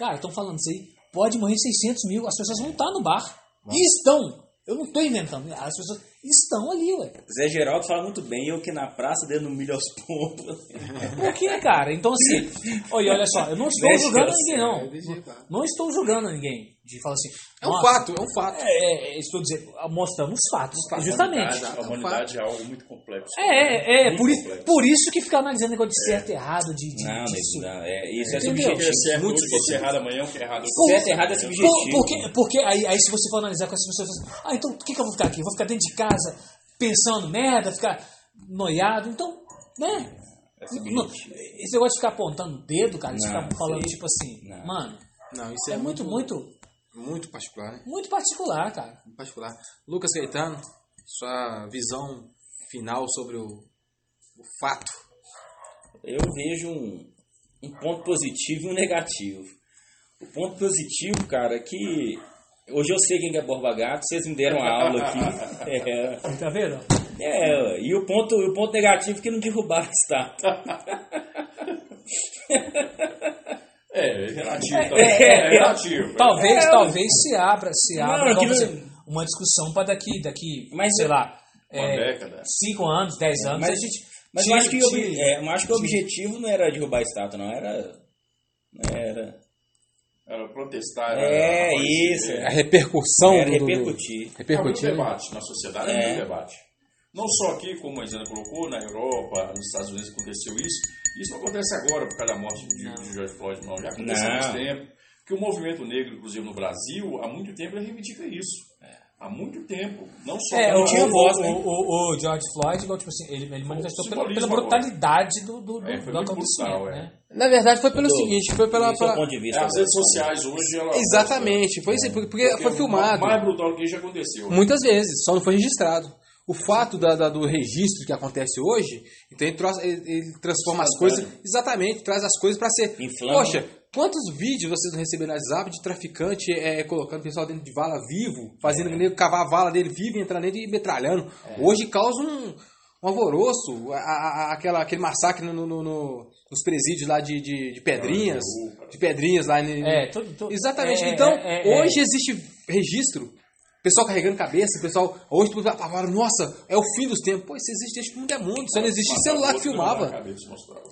Cara, estão falando isso aí. Pode morrer 600 mil, as pessoas vão estar no bar. E estão. Eu não estou inventando. As pessoas estão ali, ué. Zé Geraldo fala muito bem, eu que na praça dando milho aos pombos. Por quê, cara? Então, assim, olha, olha só, eu não estou julgando ninguém, não. deixa eu- Não estou julgando ninguém. De falar assim. É um nossa, fato, é um fato. É, é, estou dizendo, mostrando os fatos. justamente. A humanidade é algo muito complexo. É, é, Muito por, complexo. por isso que fica analisando negócio de certo e errado, de, de Não, disso. não, é, isso é? O é subjetivo. certo Muito hoje ser errado amanhã, o que é errado Por- Certo e errado é subjetivo. Por- porque, porque aí, aí se você for analisar com essas pessoas, assim, ah, então por que, que eu vou ficar aqui? Eu vou ficar dentro de casa pensando merda, ficar noiado, então, né? É Não, esse negócio de ficar apontando o dedo, cara, de ficar falando tipo assim, não. mano, Não, isso é, muito, muito, muito particular, né? muito particular, cara. Muito particular. Lucas Caetano, sua visão final sobre o, o fato. Eu vejo um, um ponto positivo e um negativo. O ponto positivo, cara, é que hoje eu sei quem é Borba Gato, vocês me deram a aula aqui. É, Tá vendo? é, e o ponto, o ponto negativo é que não derrubaram a estátua. É, é relativo também. É, relativo. Talvez, É, talvez se abra, se abra, não- dizer, uma discussão para daqui, daqui, Mas sei eu- lá, Uma é, década. cinco anos, dez anos, Mas- a gente Mas eu tire- acho que, é, eu acho que o objetivo não era derrubar a estátua, não. Era. não era Era protestar. era é, isso. A repercussão Era do, do- repercutir. É muito repercutir. debate na sociedade, é É. muito debate. Não só aqui, como a Isana colocou, na Europa, nos Estados Unidos aconteceu isso. Isso não acontece agora por causa da morte de, de George Floyd, não. Já aconteceu há Não. muito tempo. Que o movimento negro, inclusive no Brasil, há muito tempo ele reivindica isso. Há muito tempo. Não só É, pela- o, tinha o, voz, o, né? o, o George Floyd, igual, tipo assim, ele, ele manifestou pela, pela brutalidade do, do, do, É, foi do acontecimento, brutal, é. né? Na verdade, foi pelo Do- seguinte, foi pela. pela- ponto de vista. É, as redes sociais hoje, ela Exatamente, foi, isso, porque, porque foi filmado. Mais brutal do que já aconteceu. Muitas vezes, só não foi registrado. O fato da, da- do registro que acontece hoje, então ele, ele- ele transforma as coisas, exatamente, traz as coisas para ser. Inflama. Poxa, quantos vídeos vocês não receberam no WhatsApp de traficante é, colocando o pessoal dentro de vala vivo, fazendo o nego cavar a vala dele vivo, e entrar dentro e metralhando? Hoje causa um, um alvoroço, a- a- aquela, aquele massacre no, no- no- nos presídios lá de, de, de Pedrinhas, de Pedrinhas lá. em- É, tudo, tudo- Exatamente. é, então, é, é, hoje existe registro. Pessoal carregando cabeça, pessoal. Hoje tudo apavora, nossa, é o fim dos tempos. Pô, isso existe desde mundo é mundo. Só não existe celular que filmava.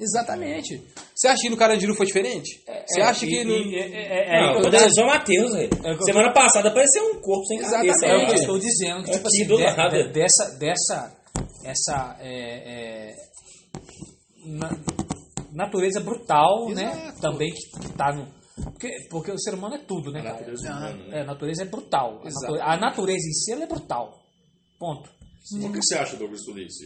Exatamente. Você acha que no Carandiru foi diferente? Você acha e- que. e- no- é, é, é, Não, é, Mateus. É Semana passada apareceu um corpo sem Exatamente. cabeça. É o que eu estou dizendo, que, tipo Aqui assim, do de- lado. de- dessa, dessa, essa é, é, na- natureza brutal, né? Exato. Também que, que tá no. Porque, porque o ser humano é tudo, né, cara? natureza humana, né? É, a natureza é brutal. A, natureza, a natureza em si ela é brutal. Ponto. O que você acha, Douglas, tudo isso?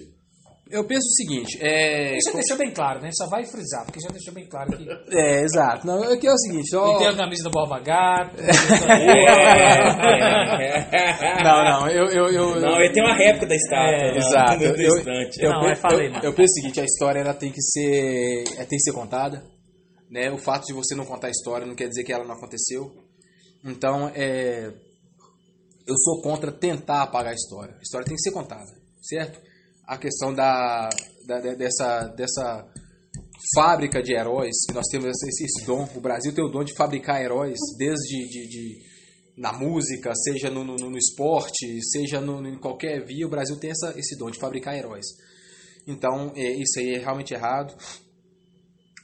Eu penso o seguinte, é. Já deixou bem claro, né? Só vai frisar, porque já deixou bem claro que. É, exato. Não, aqui é o seguinte, ó. Ele tem a camisa do Borba Gato. É. Não, não, eu. eu, eu Não, ele tem uma réplica da estátua. É? Exato. Eu, estante. eu, Não, eu, mano. eu penso o seguinte, a história ela tem que ser, é, tem que ser contada, né? O fato de você não contar a história não quer dizer que ela não aconteceu. Então, é, eu sou contra tentar apagar a história. A história tem que ser contada, certo? A questão da, da- de- dessa dessa fábrica de heróis que nós temos esse, esse dom. O Brasil tem o dom de fabricar heróis desde de, de- na música, seja no, no, no esporte, seja no, em qualquer via, o Brasil tem essa, esse dom de fabricar heróis. Então, é, isso aí é realmente errado.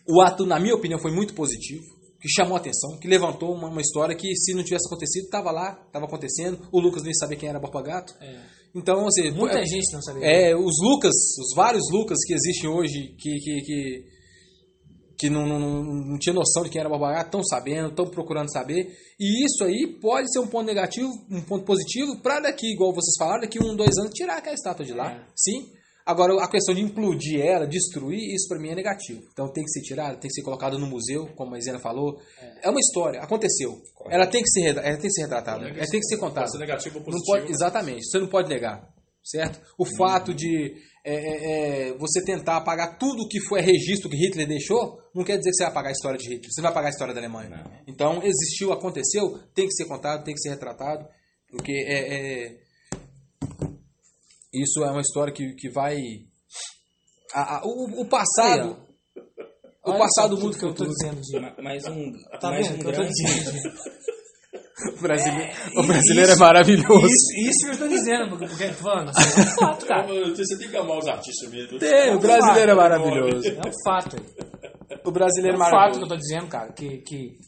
O ato, na minha opinião, foi muito positivo, que chamou a atenção, que levantou uma, uma história que, se não tivesse acontecido, estava lá, estava acontecendo. O Lucas nem sabia quem era Borba Gato. Então, assim, Muita é- gente não sabia. é, os Lucas, os vários Lucas que existem hoje, que, que, que que não, não, não, não tinha noção de quem era Gato, estão sabendo, estão procurando saber. E isso aí pode ser um ponto negativo, um ponto positivo, para daqui, igual vocês falaram, daqui um, dois anos, tirar aquela estátua de lá. É. Sim. Agora, a questão de implodir ela, destruir, isso para mim é negativo. Então tem que ser tirado, tem que ser colocado no museu, como a Isena falou. É, uma história, aconteceu. Ela tem que ser, ela tem que ser retratada, ela tem que ser contada. Pode ser negativo ou Não positivo. pode, exatamente, você não pode negar, certo? O fato de é, é, é, você tentar apagar tudo que foi registro que Hitler deixou, não quer dizer que você vai apagar a história de Hitler, você vai apagar a história da Alemanha. Então, existiu, aconteceu, tem que ser contado, tem que ser retratado, porque é, é- isso é uma história que, que vai... a- a- o, o passado... Aí, o passado muda que eu tô tudo. dizendo de... Ma- Mais um, Tá mais vendo um o que eu tô grande. dizendo? O brasileiro, É, o brasileiro isso- é maravilhoso. Isso, isso que eu tô dizendo, porque, porque falando, assim, é um fato, cara. Você tem que amar os artistas mesmo. Tem, o brasileiro é maravilhoso. É um fato. O É brasileiro um é fato que eu maravilhoso. tô dizendo, cara, que, que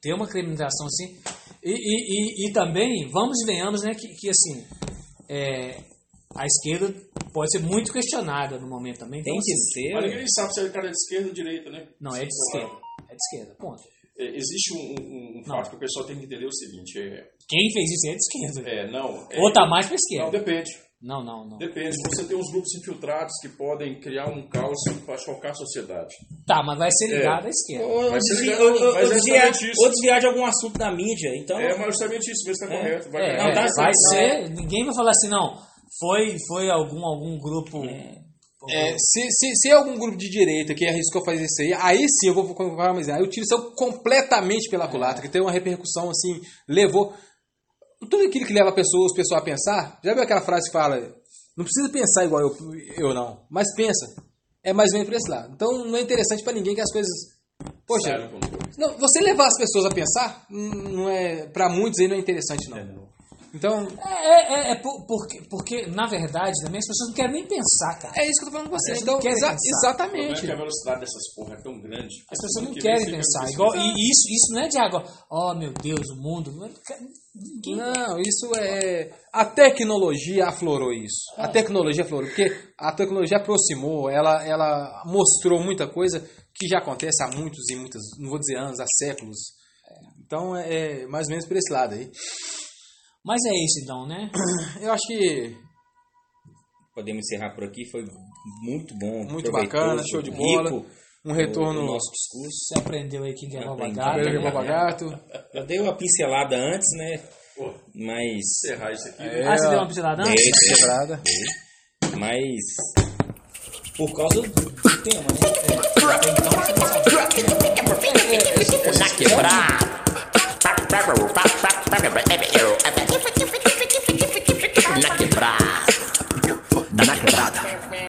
tem uma criminalização assim. E, e, e, e também, vamos e venhamos, né, que, que assim, é, a esquerda pode ser muito questionada no momento também. Tem Então, que assim, ser. Mas ninguém sabe se é cara de esquerda ou direita, né? Não, é de esquerda. É de esquerda, ponto. É, Existe um, um- um Não. fato que o pessoal tem que entender o seguinte: é, Quem fez isso é de esquerda. é não. É, Ou tá mais pra Não, esquerda. depende. Não, não, não. Depende. Você tem uns grupos infiltrados que podem criar um caos para chocar a sociedade. Tá, mas vai ser ligado à esquerda. Ou, Vai ser ligado, ou- mas ou é desviar, justamente isso. ou desviar de algum assunto da mídia. Então, É, mas justamente isso, mesmo está É. correto. Vai É, é, um tá vai certo, ser. Ninguém vai falar assim, não. Foi, foi algum, algum grupo. É, se, se, se é algum grupo de direita que arriscou fazer isso aí, aí sim eu vou colocar mais. Aí o tiro saiu completamente pela culatra, que tem uma repercussão assim, levou. Tudo aquilo que leva a pessoa, pessoas a pensar. Já viu aquela frase que fala: não precisa pensar igual eu, eu não, mas pensa. É mais ou menos por esse lado. Então não é interessante pra ninguém que as coisas. Poxa, não, você levar as pessoas a pensar, hum, não é, pra muitos aí não é interessante não. Então, É, é, é por- porque, porque, na verdade, também as pessoas não querem nem pensar, cara. é isso que eu tô falando com você. Elas Então, exa- pensar. O problema é exatamente. a velocidade dessas porra é tão grande. As pessoas não que querem pensar. Igual, e isso, isso não é de água. Oh, meu Deus, o mundo. Ninguém. Não, isso é. A tecnologia aflorou isso. A tecnologia aflorou. Porque a tecnologia aproximou, ela, ela mostrou muita coisa que já acontece há muitos e muitas, não vou dizer anos, há séculos. Então é mais ou menos por esse lado aí. Mas é isso então, né? Eu acho que podemos encerrar por aqui. Foi muito bom. muito bacana, show de bola. rico Um retorno o, nosso discurso. Você aprendeu aí que é rouba gato. Pedro né? Rebaba Gato. Eu dei uma pincelada antes, né? Pô, Mas. encerrar isso aqui. É. Ah, você deu uma pincelada Dei, antes? dei, Quebrada. mas. Por causa do tema, né? Até então você não na quebrada.